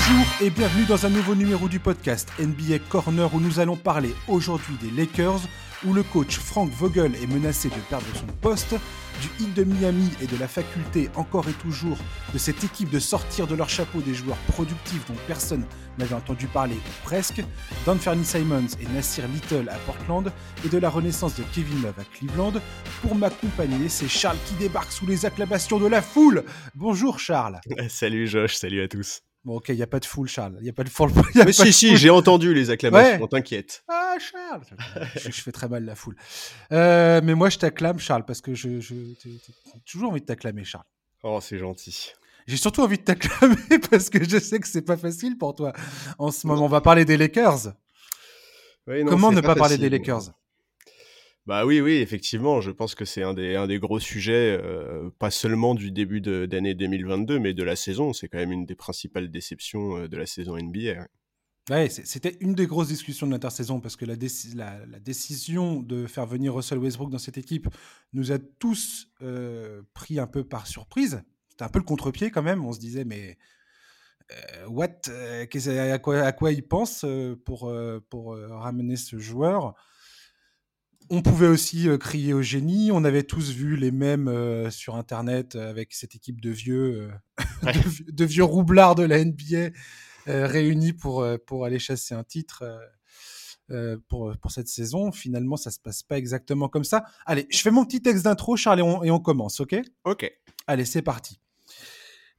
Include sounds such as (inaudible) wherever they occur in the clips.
Bonjour et bienvenue dans un nouveau numéro du podcast NBA Corner où nous allons parler aujourd'hui des Lakers où le coach Frank Vogel est menacé de perdre son poste, du Heat de Miami et de la faculté encore et toujours de cette équipe de sortir de leur chapeau des joueurs productifs dont personne n'avait entendu parler ou presque, d'Anthony Simons et Nasir Little à Portland et de la renaissance de Kevin Love à Cleveland. Pour m'accompagner, c'est Charles qui débarque sous les acclamations de la foule. Bonjour Charles. (laughs) Salut Josh, salut à tous. Bon, ok, il n'y a pas de foule, Charles. Il n'y a pas de foule. (laughs) Mais si, si, j'ai entendu les acclamations, t'inquiète. Ah, Charles je, fais très mal la foule. Euh, mais moi, je t'acclame, Charles, parce que je, j'ai toujours envie de t'acclamer, Charles. Oh, c'est gentil. J'ai surtout envie de t'acclamer (laughs) parce que je sais que c'est pas facile pour toi en ce moment. On va parler des Lakers. Comment ne pas, parler des Lakers? Bah oui, oui, effectivement, je pense que c'est un des, un des gros sujets, euh, pas seulement du début d'année 2022, mais de la saison. C'est quand même une des principales déceptions euh, de la saison NBA. Ouais, c'était une des grosses discussions de l'intersaison parce que la, la, décision de faire venir Russell Westbrook dans cette équipe nous a tous euh, pris un peu par surprise. C'était un peu le contre-pied quand même. On se disait, mais what à, quoi, à quoi il pense pour, pour ramener ce joueur? On pouvait aussi euh, crier au génie. On avait tous vu les mêmes euh, sur Internet euh, avec cette équipe de vieux, (laughs) de, vieux roublards de la NBA réunis pour, pour aller chasser un titre pour, pour cette saison. Finalement, ça se passe pas exactement comme ça. Allez, je fais mon petit texte d'intro, Charles, et on, et on commence, ok? Ok. Allez, c'est parti.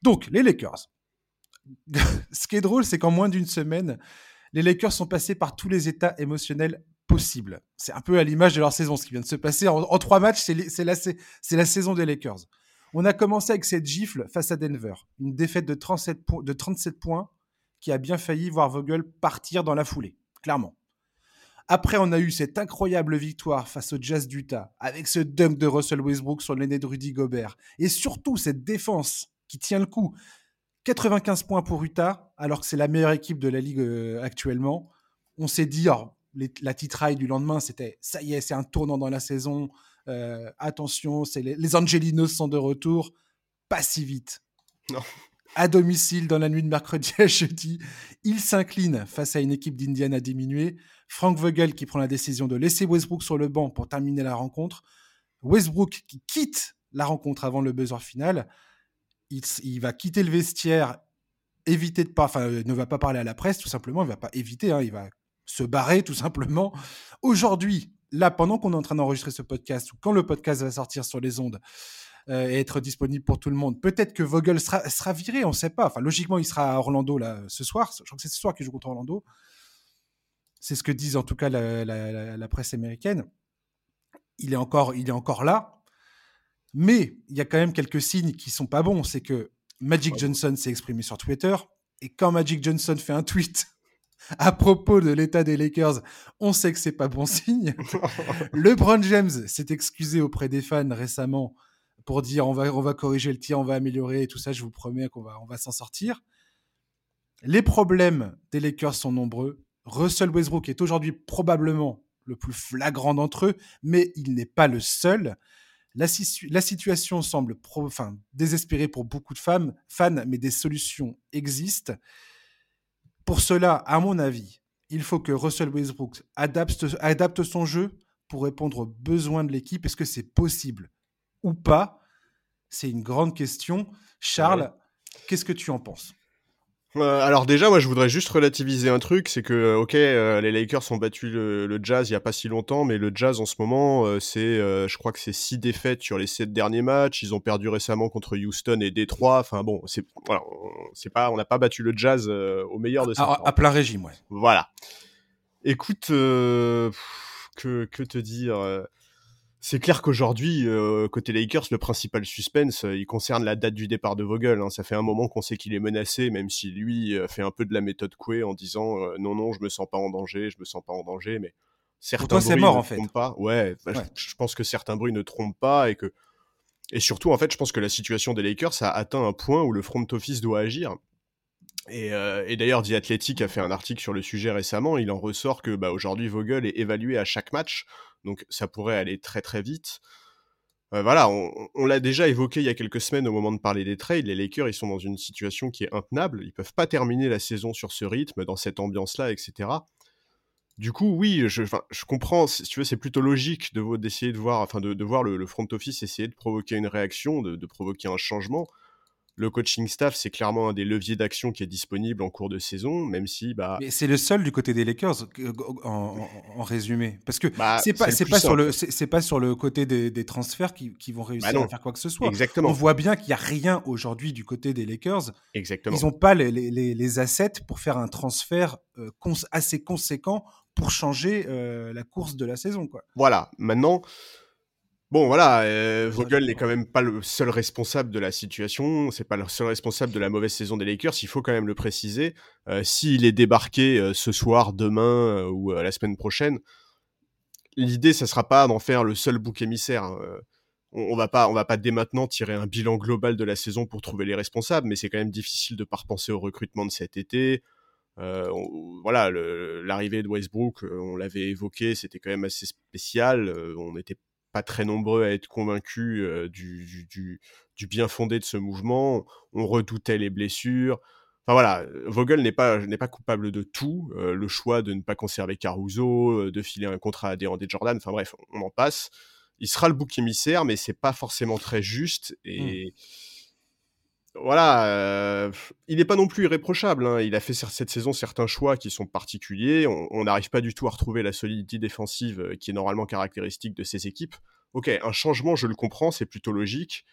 Donc, les Lakers. (laughs) Ce qui est drôle, c'est qu'en moins d'une semaine, les Lakers sont passés par tous les états émotionnels C'est un peu à l'image de leur saison, ce qui vient de se passer. En, trois matchs, c'est la, la, saison des Lakers. On a commencé avec cette gifle face à Denver, une défaite de 37, de 37 points qui a bien failli voir Vogel partir dans la foulée, clairement. Après, on a eu cette incroyable victoire face au Jazz d'Utah, avec ce dunk de Russell Westbrook sur nez de Rudy Gobert, et surtout cette défense qui tient le coup. 95 points pour Utah, alors que c'est la meilleure équipe de la ligue euh, actuellement. On s'est dit, la titraille du lendemain, c'était ça y est, c'est un tournant dans la saison. Euh, attention, c'est les, Angelinos sont de retour. Pas si vite. Non. À domicile, dans la nuit de mercredi à jeudi, il s'incline face à une équipe d'Indiana diminuée. Frank Vogel qui prend la décision de laisser Westbrook sur le banc pour terminer la rencontre. Westbrook qui quitte la rencontre avant le buzzer final. Il, va quitter le vestiaire, éviter de pas, enfin, ne va pas parler à la presse, tout simplement. Il va pas éviter, hein, il va se barrer tout simplement. Aujourd'hui, là, pendant qu'on est en train d'enregistrer ce podcast, ou quand le podcast va sortir sur les ondes euh, et être disponible pour tout le monde, peut-être que Vogel sera, sera viré, on ne sait pas. Enfin, logiquement, il sera à Orlando là, ce soir. Je crois que c'est ce soir qu'il joue contre Orlando. C'est ce que disent en tout cas la, presse américaine. Il est, encore, il est encore là. Mais il y a quand même quelques signes qui sont pas bons. C'est que Magic Johnson s'est exprimé sur Twitter. Et quand Magic Johnson fait un tweet à propos de l'état des Lakers, on sait que c'est pas bon (laughs) signe. LeBron James s'est excusé auprès des fans récemment pour dire on va, on va corriger le tir, on va améliorer et tout ça, je vous promets qu'on va, on va s'en sortir. Les problèmes des Lakers sont nombreux. Russell Westbrook est aujourd'hui probablement le plus flagrant d'entre eux, mais il n'est pas le seul. La, situation semble désespérée pour beaucoup de femmes, fans, mais des solutions existent. Pour cela, à mon avis, il faut que Russell Westbrook adapte, adapte son jeu pour répondre aux besoins de l'équipe. Est-ce que c'est possible ou pas? C'est une grande question. Charles, qu'est-ce que tu en penses? Euh, alors déjà, moi, je voudrais juste relativiser un truc, c'est que, euh, ok, euh, les Lakers ont battu le, Jazz il y a pas si longtemps, mais le Jazz en ce moment, c'est, je crois que c'est six défaites sur les sept derniers matchs. Ils ont perdu récemment contre Houston et Détroit. Enfin bon, c'est voilà, c'est pas, on n'a pas battu le Jazz au meilleur de ça. À, plein régime, ouais. Voilà. Écoute, que que te dire c'est clair qu'aujourd'hui, euh, côté Lakers, le principal suspense, euh, il concerne la date du départ de Vogel. Hein. Ça fait un moment qu'on sait qu'il est menacé, même si lui euh, fait un peu de la méthode Coué en disant non, non, je me sens pas en danger, je me sens pas en danger. Mais certains bruits mort, ne en fait. trompent pas. Ouais, bah, Je, pense que certains bruits ne trompent pas et que et surtout, en fait, je pense que la situation des Lakers a atteint un point où le front office doit agir. Et, et d'ailleurs, The Athletic a fait un article sur le sujet récemment. Il en ressort que bah, aujourd'hui, Vogel est évalué à chaque match donc ça pourrait aller très très vite. voilà, on, l'a déjà évoqué il y a quelques semaines au moment de parler des trades. Les Lakers, ils sont dans une situation qui est intenable. Ils peuvent pas terminer la saison sur ce rythme, dans cette ambiance-là, etc. Du coup, oui, je, comprends. Si tu veux, c'est plutôt logique de d'essayer de voir, enfin, de, voir le, front office essayer de provoquer une réaction, de provoquer un changement le coaching staff, c'est clairement un des leviers d'action qui est disponible en cours de saison, même si bah. Mais c'est le seul du côté des Lakers en, résumé, parce que bah, c'est pas c'est pas sur le c'est pas sur le côté des, transferts qui, vont réussir bah à faire quoi que ce soit. Exactement. On voit bien qu'il y a rien aujourd'hui du côté des Lakers. Exactement. Ils n'ont pas les, les, assets pour faire un transfert euh, assez conséquent pour changer euh, la course de la saison, quoi. Voilà. Maintenant. Bon, voilà, euh, Vogel n'est quand même pas le seul responsable de la situation, c'est pas le seul responsable de la mauvaise saison des Lakers, il faut quand même le préciser. Euh, S'il est débarqué euh, ce soir, demain ou la semaine prochaine, l'idée, ça sera pas d'en faire le seul bouc émissaire. Hein. On, on, va pas, on va pas dès maintenant tirer un bilan global de la saison pour trouver les responsables, mais c'est quand même difficile de pas repenser au recrutement de cet été. voilà, l'arrivée de Westbrook, on l'avait évoqué, c'était quand même assez spécial. on était pas très nombreux à être convaincus du, du, du, bien fondé de ce mouvement. On redoutait les blessures. Enfin voilà, Vogel n'est pas, n'est pas coupable de tout. le choix de ne pas conserver Caruso, de filer un contrat à Deandre Jordan, enfin bref, on en passe. Il sera le bouc émissaire, mais c'est pas forcément très juste. Mmh. Voilà, il n'est pas non plus irréprochable. Hein. Il a fait cette saison certains choix qui sont particuliers. On n'arrive pas du tout à retrouver la solidité défensive qui est normalement caractéristique de ces équipes. Ok, un changement, je le comprends, c'est plutôt logique.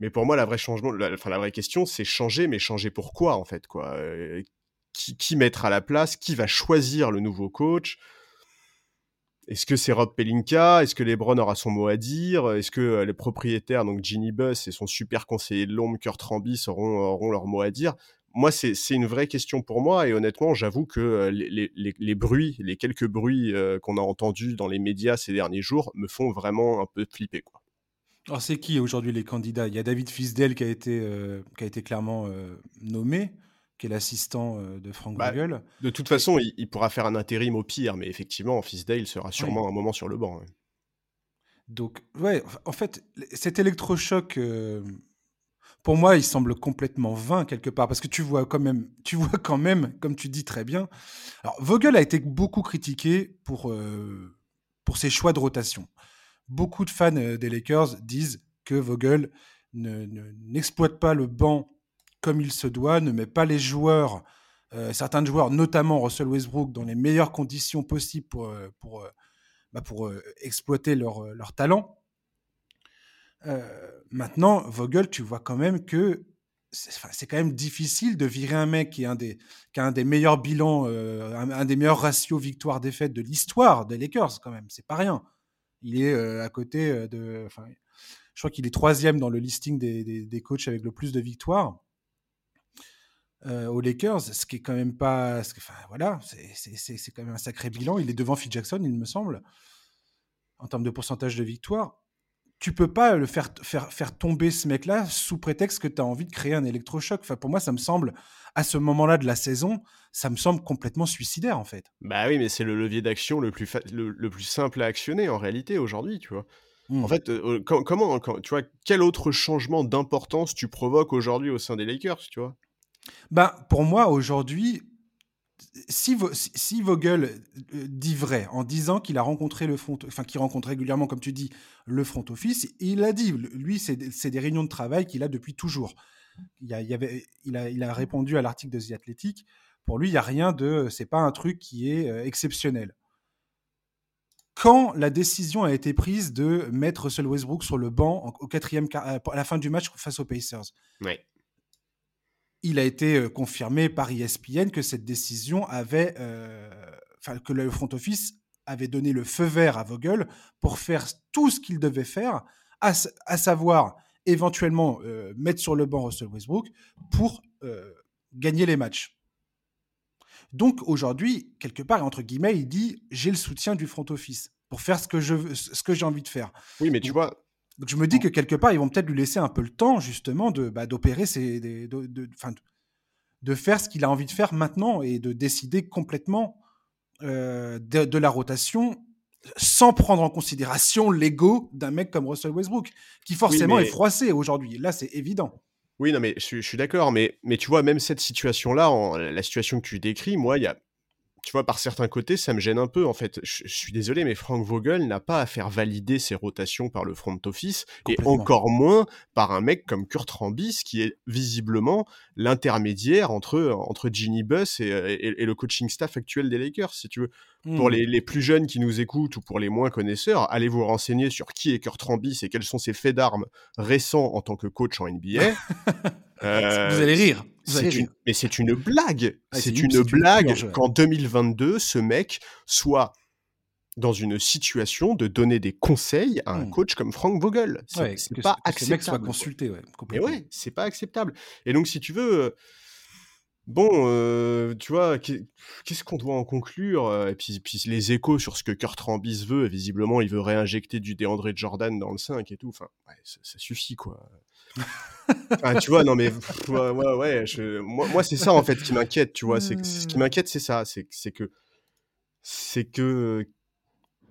Mais pour moi, la vraie question, c'est changer, mais changer pour quoi en fait quoi? Qui, qui mettre à la place? Qui va choisir le nouveau coach? Est-ce que c'est Rob Pelinka? Est-ce que LeBron aura son mot à dire? Est-ce que euh, les propriétaires, donc Ginny Buss et son super conseiller de l'ombre, Kurt Rambis, auront, auront leur mot à dire? Moi, c'est une vraie question pour moi et honnêtement, j'avoue que euh, les, bruits, les quelques bruits euh, qu'on a entendus dans les médias ces derniers jours me font vraiment un peu flipper. Quoi. Alors, c'est qui aujourd'hui les candidats? Il y a David Fisdale qui a été, qui a été clairement nommé qui est l'assistant euh, de Frank bah, Vogel. De toute façon, il, pourra faire un intérim au pire, mais effectivement, Fisdale sera sûrement un moment sur le banc. Donc, ouais, en fait, cet électrochoc, euh, pour moi, il semble complètement vain quelque part, parce que tu vois quand même, tu (laughs) vois quand même, comme tu dis très bien. Alors, Vogel a été beaucoup critiqué pour, euh, pour ses choix de rotation. Beaucoup de fans des Lakers disent que Vogel n'exploite ne, pas le banc comme il se doit, ne met pas les joueurs, euh, certains joueurs, notamment Russell Westbrook, dans les meilleures conditions possibles pour, euh, pour, euh, bah pour exploiter leur, leur talent. maintenant, Vogel, tu vois quand même que c'est quand même difficile de virer un mec qui, est un des, qui a un des meilleurs bilans, un, des meilleurs ratios victoire-défaite de l'histoire des Lakers, quand même. C'est pas rien. Il est à côté de. Je crois qu'il est troisième dans le listing des, des, des, coachs avec le plus de victoires. Euh, aux Lakers, ce qui est quand même pas. Enfin, voilà, c'est quand même un sacré bilan. Il est devant Phil Jackson, il me semble, en termes de pourcentage de victoire. Tu peux pas le faire, faire, faire tomber ce mec-là sous prétexte que tu as envie de créer un électrochoc. Enfin, pour moi, ça me semble, à ce moment-là de la saison, ça me semble complètement suicidaire, en fait. Bah oui, mais c'est le levier d'action le plus, le, plus simple à actionner en réalité aujourd'hui, tu vois. En mmh. fait, euh, comment, tu vois, quel autre changement d'importance tu provoques aujourd'hui au sein des Lakers, tu vois? Ben, pour moi, aujourd'hui, si, Vogel euh, dit vrai en disant qu'il a rencontré le front, enfin qu'il rencontre régulièrement, comme tu dis, le front office, il a dit, lui, c'est des réunions de travail qu'il a depuis toujours. Il, a, répondu à l'article de The Athletic. Pour lui, il n'y a rien de, c'est pas un truc qui est euh, exceptionnel. Quand la décision a été prise de mettre Russell Westbrook sur le banc au quatrième, à la fin du match face aux Pacers, ouais il a été euh, confirmé par ESPN que cette décision avait, euh, enfin que le front office avait donné le feu vert à Vogel pour faire tout ce qu'il devait faire, à, savoir éventuellement euh, mettre sur le banc Russell Westbrook pour gagner les matchs. Donc aujourd'hui, quelque part, entre guillemets, il dit j'ai le soutien du front office pour faire ce que je ce que j'ai envie de faire. Oui, mais tu vois, donc je me dis que quelque part, ils vont peut-être lui laisser un peu le temps, justement, de bah, d'opérer, de, de, de, faire ce qu'il a envie de faire maintenant et de décider complètement euh, de, la rotation sans prendre en considération l'ego d'un mec comme Russell Westbrook, qui forcément est froissé aujourd'hui. Là, c'est évident. Oui, non, mais je, suis d'accord, mais, mais tu vois, même cette situation-là, la situation que tu décris, moi, il y a, tu vois, par certains côtés, ça me gêne un peu. En fait, je, suis désolé, mais Frank Vogel n'a pas à faire valider ses rotations par le front office, et encore moins par un mec comme Kurt Rambis, qui est visiblement l'intermédiaire entre, entre Ginny Buss et, et, le coaching staff actuel des Lakers, si tu veux. Pour hmm. les, les, plus jeunes qui nous écoutent ou pour les moins connaisseurs, allez vous renseigner sur qui est Kurt Rambis et quels sont ses faits d'armes récents en tant que coach en NBA. (laughs) vous allez rire mais c'est une blague. Ah, c'est une, blague qu'en 2022, ce mec soit dans une situation de donner des conseils à un mmh. coach comme Frank Vogel. C'est pas acceptable. Que ce mec soit consulté, ouais, Mais ouais, c'est pas acceptable. Et donc, si tu veux, euh, bon, euh, tu vois, qu'est-ce qu'on doit en conclure euh, Et puis, puis, les échos sur ce que Kurt Rambis veut, visiblement, il veut réinjecter du DeAndre Jordan dans le 5 et tout. Enfin, ça, ça suffit, quoi. (laughs) tu vois, non mais ouais, ouais, moi, c'est ça en fait qui m'inquiète, tu vois. C'est ce qui mmh. m'inquiète, c'est ça, c'est que c'est que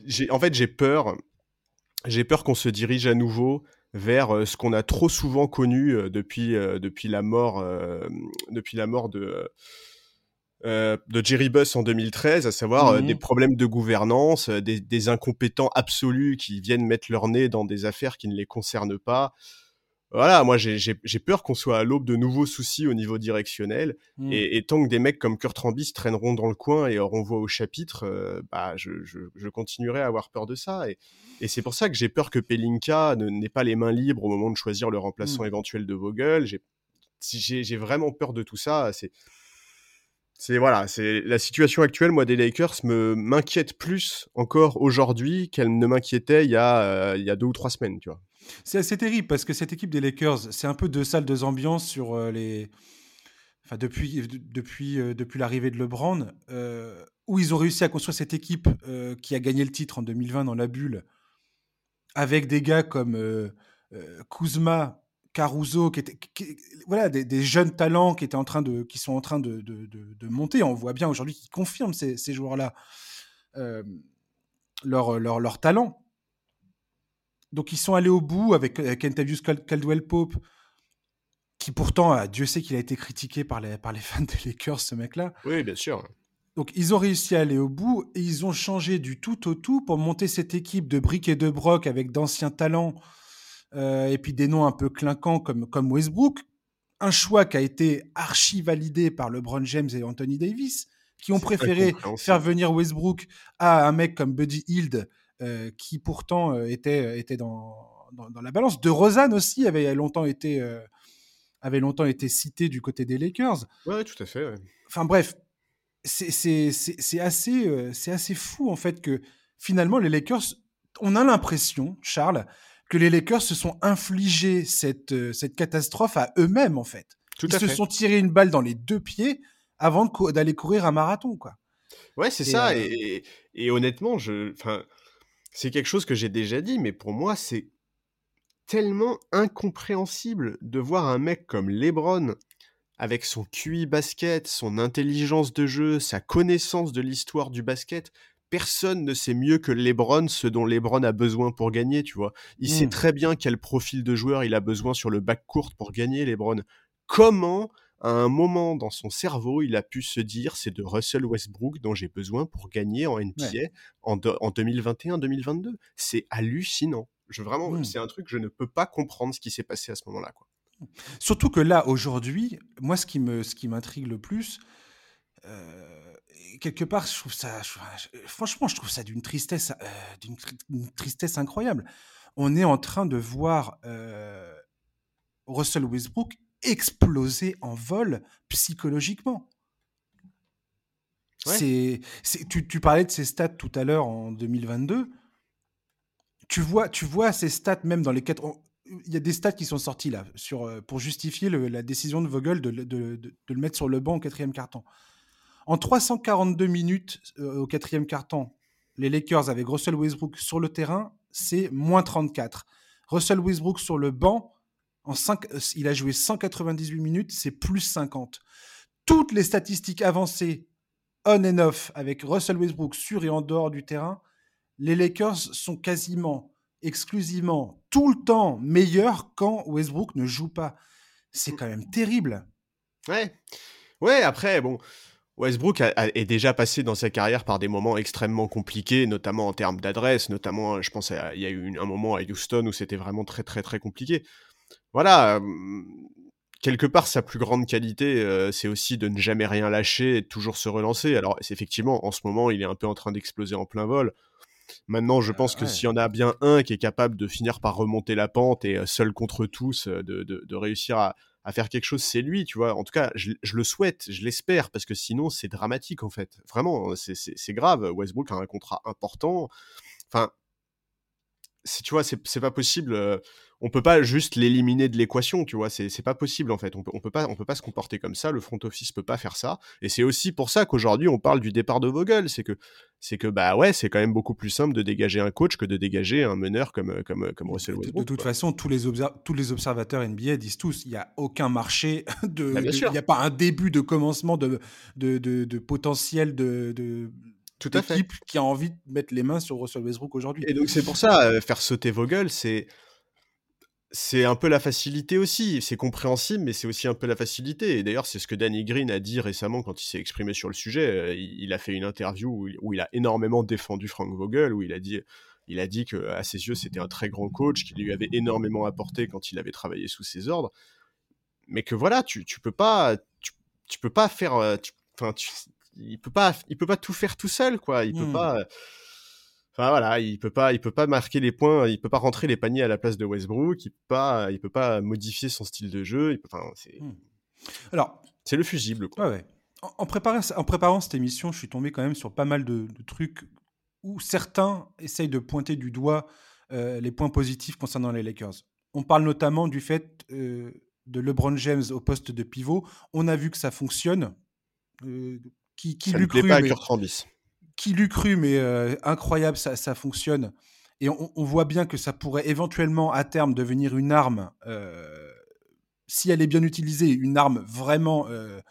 j'ai en fait j'ai peur, j'ai peur qu'on se dirige à nouveau vers euh, ce qu'on a trop souvent connu euh, depuis euh, depuis la mort depuis la mort de de Jerry Buss en 2013, à savoir des mmh. problèmes de gouvernance, des, des, incompétents absolus qui viennent mettre leur nez dans des affaires qui ne les concernent pas voilà, moi j'ai peur qu'on soit à l'aube de nouveaux soucis au niveau directionnel. Mmh. Et, tant que des mecs comme Kurt Rambis traîneront dans le coin et auront voix au chapitre, euh, bah, je, je, continuerai à avoir peur de ça. Et, et c'est pour ça que j'ai peur que Pelinka n'ait pas les mains libres au moment de choisir le remplaçant mmh. éventuel de Vogel. J'ai vraiment peur de tout ça. C'est c'est voilà, c'est la situation actuelle, moi, des Lakers me m'inquiète plus encore aujourd'hui qu'elle ne m'inquiétait il y a euh, il y a deux ou trois semaines, tu vois. C'est assez terrible parce que cette équipe des Lakers, c'est un peu deux salles, deux ambiances sur euh, les. Enfin, depuis, depuis, euh, depuis l'arrivée de LeBron, où ils ont réussi à construire cette équipe qui a gagné le titre en 2020 dans la bulle, avec des gars comme Kuzma, Caruso, qui étaient, voilà, des, jeunes talents qui, étaient en train de, qui sont en train de, de, de, monter. On voit bien aujourd'hui qu'ils confirment ces, ces joueurs-là leur, leur, leur talent. Donc ils sont allés au bout avec, Kentavious Caldwell Pope, qui pourtant, Dieu sait qu'il a été critiqué par les, par les fans des Lakers, ce mec-là. Oui, bien sûr. Donc ils ont réussi à aller au bout et ils ont changé du tout au tout pour monter cette équipe de briques et de broc avec d'anciens talents euh, et puis des noms un peu clinquants comme, comme Westbrook. Un choix qui a été archi validé par LeBron James et Anthony Davis, qui ont préféré faire venir Westbrook à un mec comme Buddy Hield, euh, qui pourtant euh, était, euh, était dans, dans, la balance. De Rosanne aussi avait longtemps été, avait longtemps été cité du côté des Lakers. Ouais, tout à fait. Enfin bref, c'est assez, c'est assez fou en fait que finalement les Lakers, on a l'impression, Charles, que les Lakers se sont infligés cette, cette catastrophe à eux-mêmes en fait. Tout Ils se sont tirés une balle dans les deux pieds avant d'aller courir un marathon, quoi. Ouais, c'est ça. Et, et, honnêtement, je, c'est quelque chose que j'ai déjà dit, mais pour moi, c'est tellement incompréhensible de voir un mec comme LeBron, avec son QI basket, son intelligence de jeu, sa connaissance de l'histoire du basket. Personne ne sait mieux que LeBron ce dont LeBron a besoin pour gagner, tu vois. Il sait mmh. très bien quel profil de joueur il a besoin sur le back court pour gagner, LeBron. Comment à un moment dans son cerveau, il a pu se dire c'est de Russell Westbrook dont j'ai besoin pour gagner en NBA en, 2021-2022. C'est hallucinant. Je, vraiment, mmh. c'est un truc, je ne peux pas comprendre ce qui s'est passé à ce moment-là. Quoi. Surtout que là, aujourd'hui, moi, ce qui, me, ce qui m'intrigue le plus, euh, quelque part, je trouve ça, franchement, je trouve ça d'une tristesse, euh, d'une tristesse incroyable. On est en train de voir euh, Russell Westbrook exploser en vol psychologiquement. C'est, tu, tu, parlais de ces stats tout à l'heure en 2022. Tu vois, tu vois ces stats même dans les quatre. Il y a des stats qui sont sortis là sur, euh, pour justifier la décision de Vogel de, de, de, le mettre sur le banc au quatrième carton. En 342 minutes euh, au quatrième carton, les Lakers avec Russell Westbrook sur le terrain, c'est moins 34. Russell Westbrook sur le banc, euh, il a joué 198 minutes, c'est plus 50. Toutes les statistiques avancées on and off avec Russell Westbrook sur et en dehors du terrain, les Lakers sont quasiment exclusivement tout le temps meilleurs quand Westbrook ne joue pas. C'est quand même terrible. Ouais. Ouais, après, bon, Westbrook est déjà passé dans sa carrière par des moments extrêmement compliqués, notamment en termes d'adresse, notamment, je pense, il y a eu un moment à Houston où c'était vraiment très, très, très compliqué. Voilà, quelque part, sa plus grande qualité, euh, c'est aussi de ne jamais rien lâcher et de toujours se relancer. Alors, effectivement, en ce moment, il est un peu en train d'exploser en plein vol. Maintenant, je pense que s'il y en a bien un qui est capable de finir par remonter la pente et euh, seul contre tous, euh, de, réussir à, faire quelque chose, c'est lui, tu vois. En tout cas, je, le souhaite, je l'espère, parce que sinon, c'est dramatique, en fait. Vraiment, c'est grave. Westbrook a un contrat important. Enfin, tu vois, c'est pas possible on peut pas juste l'éliminer de l'équation, tu vois, c'est pas possible en fait. On peut, on peut pas, on peut pas se comporter comme ça. Le front office peut pas faire ça. Et c'est aussi pour ça qu'aujourd'hui on parle du départ de Vogel. C'est que, c'est que bah ouais, c'est quand même beaucoup plus simple de dégager un coach que de dégager un meneur comme comme comme Russell Westbrook. De, toute façon, tous les tous les observateurs NBA disent tous, il y a aucun marché (laughs) de, bah, il n'y a pas un début de commencement de de, de, potentiel de tout à fait. qui a envie de mettre les mains sur Russell Westbrook aujourd'hui. Et donc c'est pour ça, euh, faire sauter Vogel, c'est c'est un peu la facilité aussi. C'est compréhensible, mais c'est aussi un peu la facilité. Et d'ailleurs, c'est ce que Danny Green a dit récemment quand il s'est exprimé sur le sujet. Euh, il, a fait une interview où, il a énormément défendu Frank Vogel, où il a dit, il a dit que à ses yeux, c'était un très grand coach, qu'il lui avait énormément apporté quand il avait travaillé sous ses ordres. Mais que voilà, tu, tu peux pas, tu, peux pas faire, euh, enfin, il peut pas, il peut pas tout faire tout seul, quoi. Il peut mmh. pas Enfin voilà, il peut pas, il peut pas marquer les points, il peut pas rentrer les paniers à la place de Westbrook, il peut pas, il peut pas modifier son style de jeu. Il peut, enfin, c'est. Hmm. Alors, c'est le fusible. Quoi. Ouais, En, préparant, en préparant cette émission, je suis tombé quand même sur pas mal de, trucs où certains essayent de pointer du doigt euh, les points positifs concernant les Lakers. On parle notamment du fait euh, de LeBron James au poste de pivot. On a vu que ça fonctionne. Euh, qui, qui ça lui plaît pas à Kurt Rambis qui l'eût cru, mais euh, incroyable, ça, ça, fonctionne. Et on, voit bien que ça pourrait éventuellement à terme devenir une arme, euh, si elle est bien utilisée, une arme vraiment euh,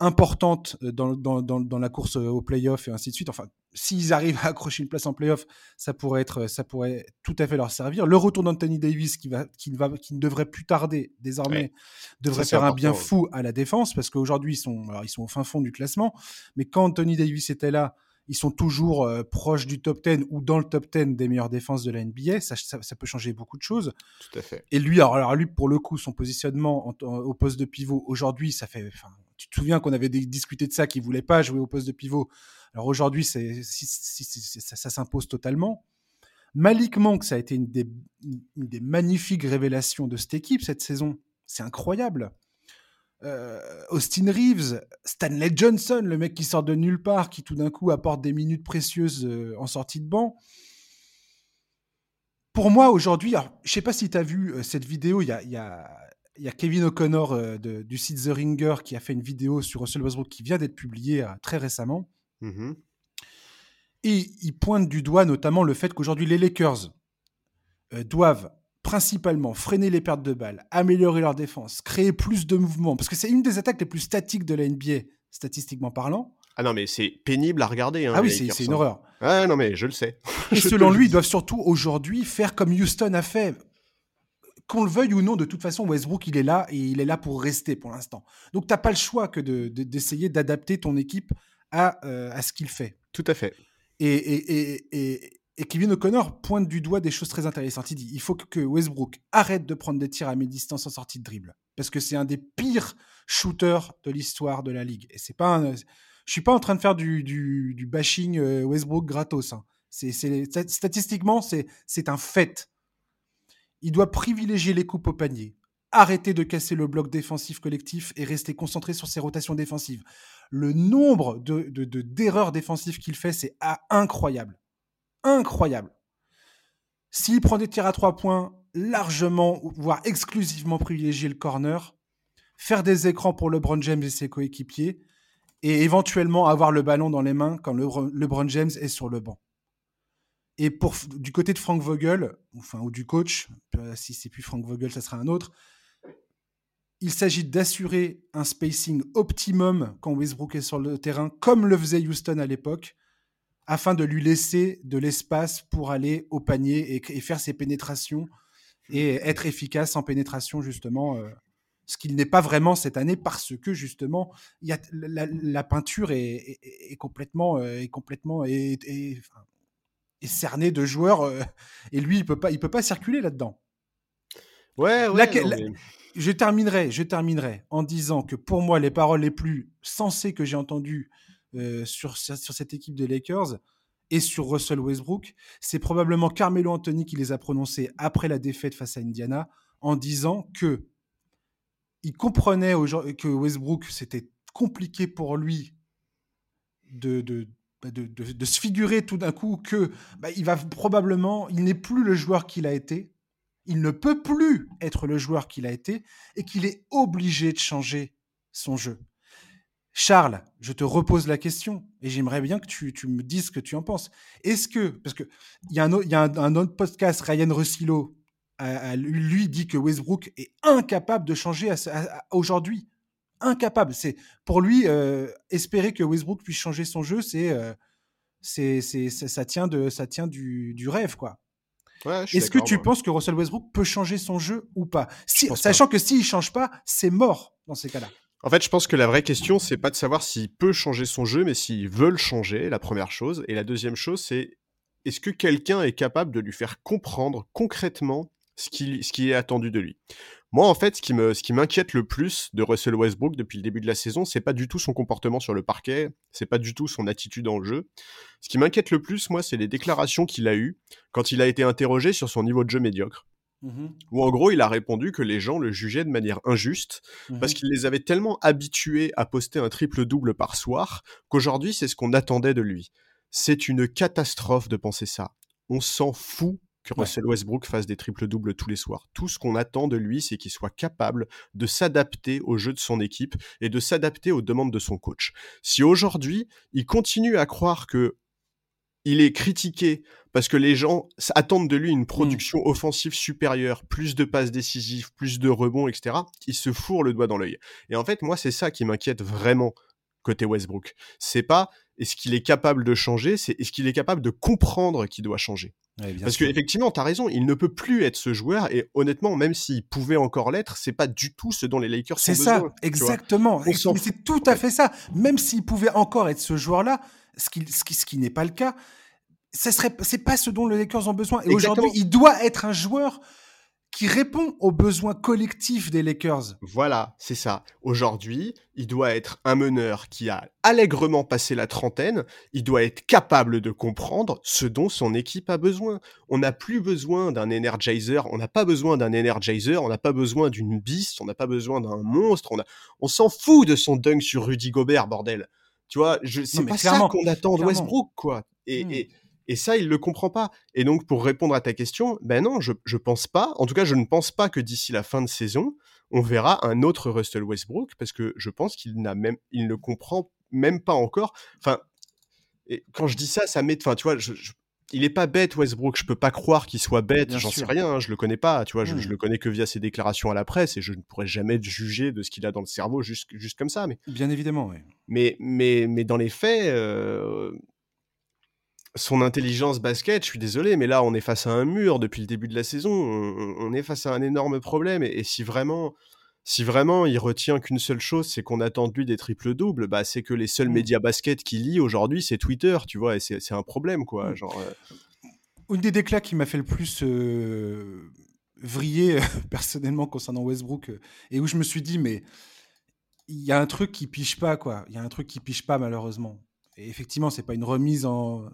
importante dans, dans, dans, la course au playoff et ainsi de suite. Enfin, s'ils arrivent à accrocher une place en playoff, ça pourrait, être, ça pourrait tout à fait leur servir. Le retour d'Anthony Davis, qui, va, qui, ne va, qui ne devrait plus tarder désormais, devrait faire un bien fou à la défense, parce qu'aujourd'hui, ils sont, ils sont au fin fond du classement. Mais quand Anthony Davis était là, ils sont toujours euh, proches du top 10 ou dans le top 10 des meilleures défenses de la NBA. Ça, ça, peut changer beaucoup de choses. Tout à fait. Et lui, alors, lui, pour le coup, son positionnement au poste de pivot, aujourd'hui, ça fait. Tu te souviens qu'on avait discuté de ça, qu'il voulait pas jouer au poste de pivot. Alors aujourd'hui, ça, ça s'impose totalement. Malik Monk, ça a été une des, une des magnifiques révélations de cette équipe cette saison. C'est incroyable. Euh, Austin Reeves, Stanley Johnson, le mec qui sort de nulle part, qui tout d'un coup apporte des minutes précieuses euh, en sortie de banc. Pour moi, aujourd'hui, je sais pas si tu as vu euh, cette vidéo, il y a, y, y a, Kevin O'Connor du site The Ringer qui a fait une vidéo sur Russell Westbrook qui vient d'être publiée très récemment. Mm-hmm. Et il pointe du doigt notamment le fait qu'aujourd'hui, les Lakers doivent principalement freiner les pertes de balles, améliorer leur défense, créer plus de mouvements, parce que c'est une des attaques les plus statiques de la NBA, statistiquement parlant. Ah non, mais c'est pénible à regarder. Hein, ah oui, c'est une horreur. Ah non, mais je le sais. Et (laughs) selon lui, ils doivent surtout aujourd'hui faire comme Houston a fait. Qu'on le veuille ou non, de toute façon, Westbrook, il est là et il est là pour rester pour l'instant. Donc, tu n'as pas le choix que d'essayer d'adapter ton équipe à, euh, à ce qu'il fait. Tout à fait. Et, et, et, et Kevin O'Connor pointe du doigt des choses très intéressantes. Il dit il faut que Westbrook arrête de prendre des tirs à mi-distance en sortie de dribble. Parce que c'est un des pires shooters de l'histoire de la ligue. Et c'est pas un, je suis pas en train de faire du, bashing euh, Westbrook gratos. Hein. Statistiquement, c'est, un fait. Il doit privilégier les coupes au panier, arrêter de casser le bloc défensif collectif et rester concentré sur ses rotations défensives. Le nombre de, de, d'erreurs défensives qu'il fait, c'est incroyable incroyable. S'il prend des tirs à trois points, largement, voire exclusivement privilégier le corner, faire des écrans pour LeBron James et ses coéquipiers, et éventuellement avoir le ballon dans les mains quand le, LeBron James est sur le banc. Et pour, du côté de Frank Vogel, ou du coach, euh, si c'est plus Frank Vogel, ça sera un autre, il s'agit d'assurer un spacing optimum quand Westbrook est sur le terrain, comme le faisait Houston à l'époque, afin de lui laisser de l'espace pour aller au panier et, faire ses pénétrations et être efficace en pénétration, justement. Euh, ce qu'il n'est pas vraiment cette année parce que justement il y a, la, peinture est, complètement est complètement est, cerné de joueurs euh, et lui il peut pas il peut pas circuler là-dedans. Ouais, ouais. Je terminerai, je terminerai en disant que pour moi les paroles les plus sensées que j'ai entendues euh, sur, cette équipe des Lakers et sur Russell Westbrook, c'est probablement Carmelo Anthony qui les a prononcées après la défaite face à Indiana en disant que il comprenait que Westbrook c'était compliqué pour lui de, bah, se figurer tout d'un coup que bah, il va probablement, il n'est plus le joueur qu'il a été, il ne peut plus être le joueur qu'il a été et qu'il est obligé de changer son jeu. Charles, je te repose la question et j'aimerais bien que tu, tu, me dises ce que tu en penses. Est-ce que, parce qu'il y a, un, y a un, autre podcast, Ryan Russillo, lui dit que Westbrook est incapable de changer aujourd'hui incapable. C'est pour lui euh, espérer que Westbrook puisse changer son jeu, c'est euh, c'est ça tient de ça tient du, du rêve quoi. Est-ce que tu penses que Russell Westbrook peut changer son jeu ou pas? Si, Sachant que s'il change pas, c'est mort dans ces cas-là. En fait, je pense que la vraie question, c'est pas de savoir s'il peut changer son jeu, mais s'il veut le changer, la première chose. Et la deuxième chose, c'est est-ce que quelqu'un est capable de lui faire comprendre concrètement ce qui, est attendu de lui? Moi, en fait, ce qui m'inquiète le plus de Russell Westbrook depuis le début de la saison, c'est pas du tout son comportement sur le parquet, c'est pas du tout son attitude en jeu. Ce qui m'inquiète le plus, moi, c'est les déclarations qu'il a eues quand il a été interrogé sur son niveau de jeu médiocre. Mmh Où en gros, il a répondu que les gens le jugeaient de manière injuste mmh parce qu'il les avait tellement habitués à poster un triple-double par soir qu'aujourd'hui, c'est ce qu'on attendait de lui. C'est une catastrophe de penser ça. On s'en fout que Russell Westbrook fasse des triples-doubles tous les soirs. Tout ce qu'on attend de lui, c'est qu'il soit capable de s'adapter au jeu de son équipe et de s'adapter aux demandes de son coach. Si aujourd'hui, il continue à croire que il est critiqué parce que les gens attendent de lui une mmh. production offensive supérieure, plus de passes décisives, plus de rebonds, etc. Il se fourre le doigt dans l'œil. Et en fait, moi, c'est ça qui m'inquiète vraiment côté Westbrook. C'est pas est-ce qu'il est capable de changer, c'est est-ce qu'il est capable de comprendre qu'il doit changer. Parce qu'effectivement, tu as raison, il ne peut plus être ce joueur, et honnêtement, même s'il pouvait encore l'être, c'est pas du tout ce dont les Lakers C'est ça, exactement. C'est tout à fait ça. Même s'il pouvait encore être ce joueur-là, ce qui, ce qui, ce qui n'est pas le cas, ce serait, c'est pas ce dont les Lakers ont besoin. Et aujourd'hui, il doit être un joueur qui répond aux besoins collectifs des Lakers. Voilà, c'est ça. Aujourd'hui, il doit être un meneur qui a allègrement passé la trentaine, il doit être capable de comprendre ce dont son équipe a besoin. On n'a plus besoin d'un energizer, on n'a pas besoin d'un energizer, on n'a pas besoin d'une beast, on n'a pas besoin d'un monstre, on, a... on s'en fout de son dunk sur Rudy Gobert, bordel. Tu vois, c'est pas ça qu'on attend de Westbrook, quoi. Et, hmm. et, et ça, il le comprend pas. Et donc, pour répondre à ta question, ben non, je, je pense pas. En tout cas, je ne pense pas que d'ici la fin de saison, on verra un autre Russell Westbrook parce que je pense qu'il n'a même, il ne comprend même pas encore. Enfin, et quand je dis ça, ça met, enfin, tu vois, il est pas bête Westbrook. Je peux pas croire qu'il soit bête. J'en sais rien. Hein, je le connais pas. Tu vois, je, mmh. le connais que via ses déclarations à la presse et je ne pourrais jamais juger de ce qu'il a dans le cerveau juste, juste comme ça. Mais bien évidemment, oui. Mais mais mais dans les faits, euh, son intelligence basket, je suis désolé, mais là, on est face à un mur depuis le début de la saison. On, est face à un énorme problème. Et, si vraiment, si vraiment il retient qu'une seule chose, c'est qu'on attend de lui des triples doubles, bah c'est que les seuls mmh. médias basket qu'il lit aujourd'hui, c'est Twitter, tu vois. Et c'est un problème, quoi. Mmh. Genre. Euh. Une des déclats qui m'a fait le plus euh, vriller (laughs) personnellement concernant Westbrook euh, et où je me suis dit, mais il y a un truc qui piche pas, quoi. Il y a un truc qui piche pas, malheureusement. Et effectivement, c'est pas une remise en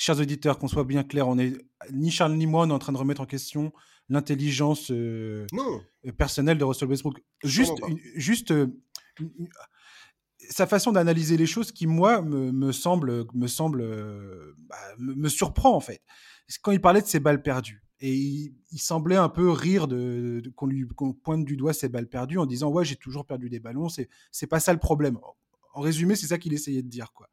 chers auditeurs, qu'on soit bien clair, on est ni Charles ni moi, on est en train de remettre en question l'intelligence euh, euh, personnelle de Russell Westbrook. Juste, juste euh, sa façon d'analyser les choses qui moi me, semble, me semble, bah, me, surprend en fait. Quand il parlait de ses balles perdues. Et il, semblait un peu rire de, qu'on lui pointe du doigt ses balles perdues en disant ouais j'ai toujours perdu des ballons c'est c'est pas ça le problème en résumé c'est ça qu'il essayait de dire quoi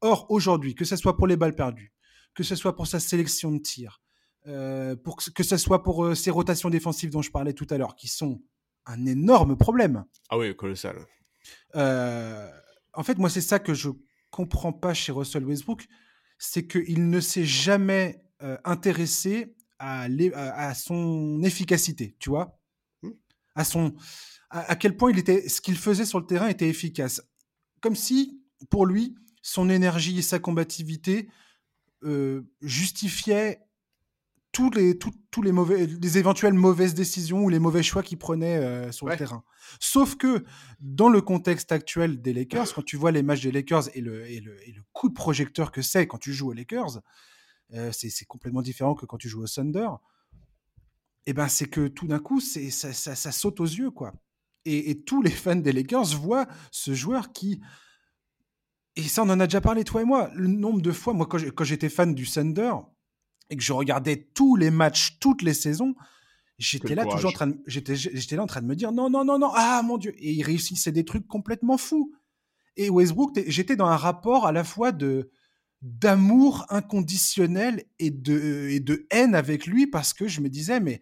Or, aujourd'hui, que ce soit pour les balles perdues, que ce soit pour sa sélection de tir, euh, pour que ce soit pour euh, ses rotations défensives dont je parlais tout à l'heure, qui sont un énorme problème. Ah oui, colossal. Euh, en fait, moi, c'est ça que je comprends pas chez Russell Westbrook. c'est qu'il ne s'est jamais euh, intéressé à, l'é- à- à son efficacité, tu vois? Hmm. à, son, à, à quel point il était, ce qu'il faisait sur le terrain était efficace. Comme si, pour lui, son énergie et sa combativité euh, justifiaient tous les, tous les, mauvais, les éventuelles mauvaises décisions ou les mauvais choix qu'il prenait euh, sur Ouais. le terrain. Sauf que dans le contexte actuel des Lakers, quand tu vois les matchs des Lakers et le, et le, et le coup de projecteur que c'est quand tu joues aux Lakers, euh, c'est c'est complètement différent que quand tu joues au Thunder. Et ben c'est que tout d'un coup, ça, ça, ça saute aux yeux, quoi. Et, et tous les fans des Lakers voient ce joueur qui et ça, on en a déjà parlé, toi et moi. Le nombre de fois, moi, quand j'étais fan du Thunder et que je regardais tous les matchs, toutes les saisons, j'étais là courage. toujours en train de, j'étais, j'étais là en train de me dire non, non, non, non, ah mon Dieu. Et il réussissait des trucs complètement fous. Et Westbrook, j'étais dans un rapport à la fois de d'amour inconditionnel et de, et de haine avec lui parce que je me disais, mais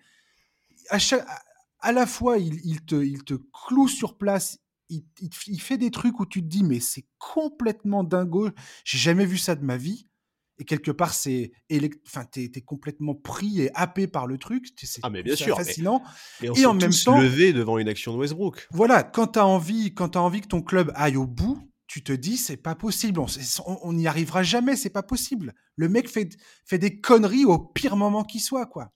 à, chaque, à, à la fois, il, il, te, il te cloue sur place, il, il, il fait des trucs où tu te dis, mais c'est complètement dingo, j'ai jamais vu ça de ma vie. Et quelque part, c'est, enfin, t'es, complètement pris et happé par le truc. C'est Ah, mais bien sûr, mais- fascinant. Et on Et s'est en même temps- levés devant une action de Westbrook. Voilà, quand tu as envie, quand t'as envie que ton club aille au bout, tu te dis c'est pas possible, on n'y arrivera jamais, c'est pas possible. Le mec fait, fait des conneries au pire moment qui soit, quoi.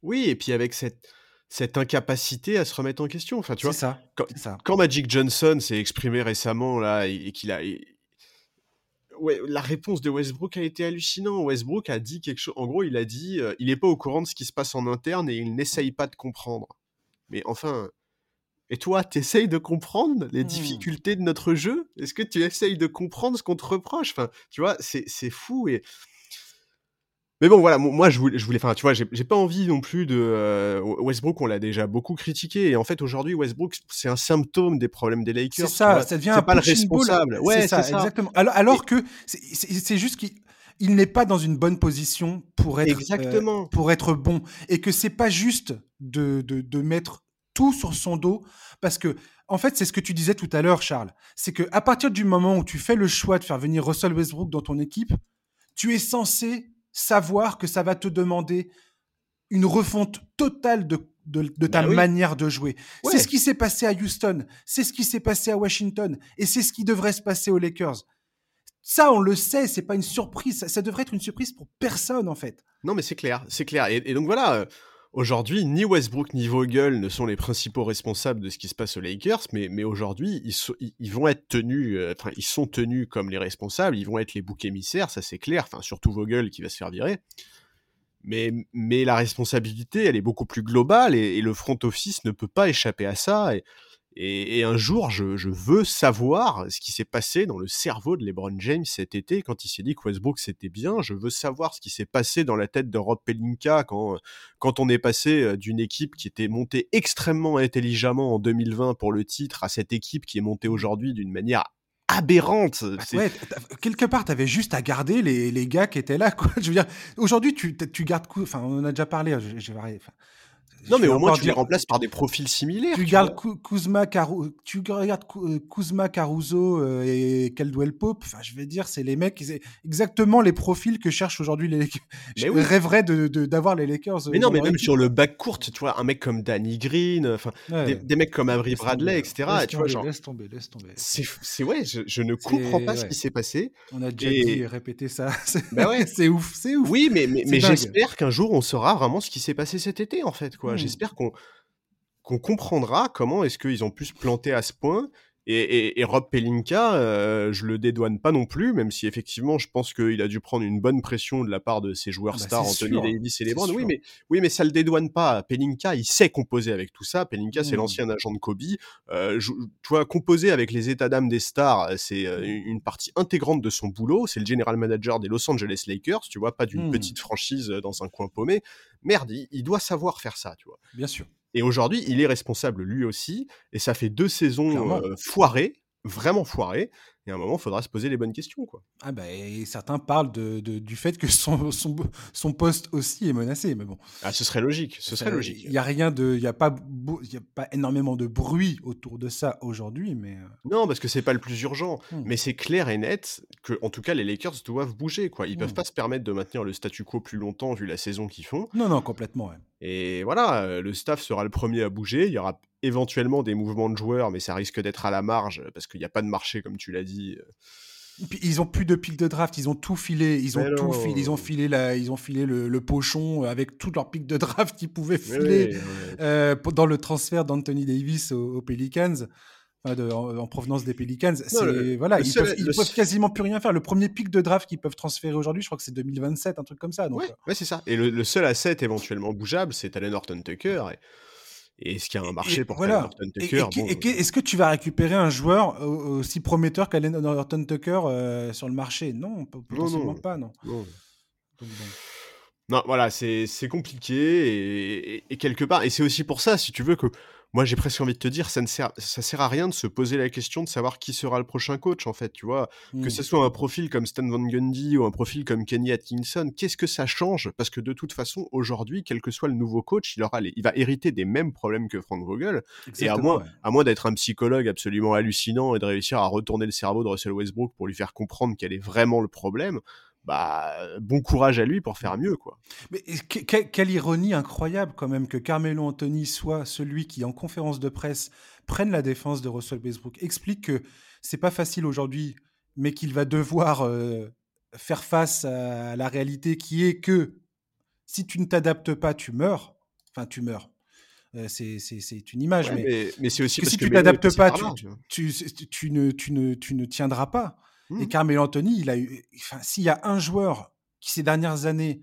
Oui, et puis avec cette, cette incapacité à se remettre en question. Enfin, tu vois, ça, quand- ça. quand Magic Johnson s'est exprimé récemment là et, et qu'il a et- ouais la réponse de Westbrook a été hallucinante Westbrook a dit quelque chose en gros il a dit euh, il est pas au courant de ce qui se passe en interne et il n'essaye pas de comprendre mais enfin et toi t'essayes de comprendre les Hmm. difficultés de notre jeu? Est-ce que tu essayes de comprendre ce qu'on te reproche? Enfin tu vois c'est c'est fou et mais bon, voilà, mo- moi je voulais, je voulais, enfin, tu vois, j'ai pas envie non plus de euh, Westbrook. On l'a déjà beaucoup critiqué, et en fait aujourd'hui, Westbrook, c'est un symptôme des problèmes des C'est Lakers. tu ça, ça devient c'est un pas le ball. responsable. Ouais, c'est ça, c'est ça. exactement. Alors, alors que c'est- c'est c'est juste qu'il il n'est pas dans une bonne position pour être, euh, Exactement. pour être bon. Et que c'est pas juste de, de, de mettre tout sur son dos. Parce que, en fait, c'est ce que tu disais tout à l'heure, Charles. C'est que à partir du moment où tu fais le choix de faire venir Russell Westbrook dans ton équipe, tu es censé savoir que ça va te demander une refonte totale de, de, de ta Bah oui. manière de jouer. Ouais. C'est ce qui s'est passé à Houston, c'est ce qui s'est passé à Washington, et c'est ce qui devrait se passer aux Lakers. Ça, on le sait, c'est pas une surprise. Ça, ça devrait être une surprise pour personne, en fait. Non, mais c'est clair, c'est clair. Et, et donc voilà, euh, aujourd'hui, ni Westbrook ni Vogel ne sont les principaux responsables de ce qui se passe aux Lakers, mais, mais aujourd'hui, ils, vont être tenus, euh, enfin, ils sont tenus comme les responsables, ils vont être les boucs émissaires, ça c'est clair, enfin, surtout Vogel qui va se faire virer. Mais, mais la responsabilité, elle est beaucoup plus globale et, le front office ne peut pas échapper à ça. Et, et un jour, je, je veux savoir ce qui s'est passé dans le cerveau de LeBron James cet été quand il s'est dit que Westbrook c'était bien. Je veux savoir ce qui s'est passé dans la tête de Rob Pelinka quand, quand on est passé euh, d'une équipe qui était montée extrêmement intelligemment en 2020 pour le titre à cette équipe qui est montée aujourd'hui d'une manière aberrante. C'est- Ouais, quelque part, tu avais juste à garder les, les gars qui étaient là. Quoi. (laughs) Je veux dire, aujourd'hui, tu, tu gardes. Enfin, on en a déjà parlé. Je, je vais arrêter, enfin, non, mais au moins tu les remplaces par des profils similaires. Tu tu gardes vois. Ku- Kuzma, Caru- tu regardes euh, Kuzma, Caruso euh, et Caldwell Pope. Enfin, je vais dire, c'est les mecs, c'est exactement les profils que cherchent aujourd'hui les Lakers. Je oui. rêverais de- de- d'avoir les Lakers. euh, Mais non, mais même sur le back court, tu vois, un mec comme Danny Green, enfin, Ouais. des, des mecs comme Avery Laisse Bradley, tomber, etc. Laisse tu vois, tomber, genre, laisse tomber, laisse tomber. c'est, ouais, je, je ne comprends pas ce qui s'est passé. On a déjà Et- dit et répété ça. (laughs) C'est Bah ouais. (laughs) c'est ouf, c'est ouf. Oui, mais, mais, mais j'espère qu'un jour on saura vraiment ce qui s'est passé cet été, en fait, quoi. Hmm. J'espère qu'on, qu'on comprendra comment est-ce qu'ils ont pu se planter à ce point. Et, et, et Rob Pelinka, euh, je le dédouane pas non plus, même si effectivement je pense qu'il a dû prendre une bonne pression de la part de ses joueurs Ah bah, stars, Anthony Davis et LeBron. Oui mais, oui, mais ça le dédouane pas. Pelinka, il sait composer avec tout ça. Pelinka, c'est Mm. l'ancien agent de Kobe. Euh, je- tu vois, composer avec les états d'âme des stars, c'est euh, une une partie intégrante de son boulot. C'est le general manager des Los Angeles Lakers, tu vois, pas d'une petite franchise euh, dans un coin paumé. Merde, il, il doit savoir faire ça, tu vois. Bien sûr. Et aujourd'hui, il est responsable lui aussi, et ça fait deux saisons euh, foirées, vraiment foirées. Et à un moment, il faudra se poser les bonnes questions. Quoi. Ah bah, et certains parlent de, de- du fait que son, son, son poste aussi est menacé. Mais bon, Ah, ce serait logique. Ce serait Euh, logique. Il n'y a rien de, il a pas, il a pas énormément de bruit autour de ça aujourd'hui, mais euh, Non, parce que c'est pas le plus urgent. Hmm. Mais c'est clair et net que, en tout cas, les Lakers doivent bouger. Quoi. Ils Hmm. peuvent pas se permettre de maintenir le statu quo plus longtemps vu la saison qu'ils font. non, non, complètement. ouais. Et voilà, le staff sera le premier à bouger. Il y aura éventuellement des mouvements de joueurs, mais ça risque d'être à la marge parce qu'il n'y a pas de marché, comme tu l'as dit. Ils ont plus de pics de draft, ils ont tout filé, ils ont Mais tout filé, ils ont filé la, ils ont filé le, le pochon avec tous leurs pics de draft qu'ils pouvaient filer euh, dans le transfert d'Anthony Davis aux, aux Pelicans. De- en, en provenance des Pelicans, c'est le- voilà, le ils seul- peuvent, ils quasiment plus rien faire. Le premier pic de draft qu'ils peuvent transférer aujourd'hui, je crois que c'est 2027, un truc comme ça. Donc, Ouais, euh, ouais, c'est ça. Et le, le seul asset éventuellement bougeable, c'est Talon Horton Tucker. Et, est-ce qu'il y a un marché Et pour voilà. Horton Tucker Bon, qui- Est-ce que tu vas récupérer un joueur au- aussi prometteur qu'Allen Horton Tucker euh, sur le marché? Non, potentiellement non. pas, non. non. Donc, bon. Non, voilà, c'est c'est compliqué et, et- et quelque part, et c'est aussi pour ça, si tu veux, que moi j'ai presque envie de te dire, ça ne sert, ça sert à rien de se poser la question de savoir qui sera le prochain coach, en fait, tu vois. Que Hmm. ce soit un profil comme Stan Van Gundy ou un profil comme Kenny Atkinson, qu'est-ce que ça change? Parce que de toute façon, aujourd'hui, quel que soit le nouveau coach, il, aura les- il va hériter des mêmes problèmes que Frank Vogel. Et à Exactement, moins, ouais. à moins d'être un psychologue absolument hallucinant et de réussir à retourner le cerveau de Russell Westbrook pour lui faire comprendre quel est vraiment le problème, bah bon courage à lui pour faire mieux, quoi. Mais que- que- quelle ironie incroyable quand même que Carmelo Anthony soit celui qui, en conférence de presse, prenne la défense de Russell Westbrook, explique que c'est pas facile aujourd'hui, mais qu'il va devoir euh, faire face à la réalité qui est que si tu ne t'adaptes pas, tu meurs. Enfin, tu meurs. Euh, c'est- une image, Ouais, mais, mais, mais c'est aussi que parce si que tu t'adaptes pas, par tu, là, tu, vois. tu- tu ne, tu, ne, tu ne tiendras pas. Et Mhm. Carmelo Anthony, il a eu. Enfin, s'il y a un joueur qui ces dernières années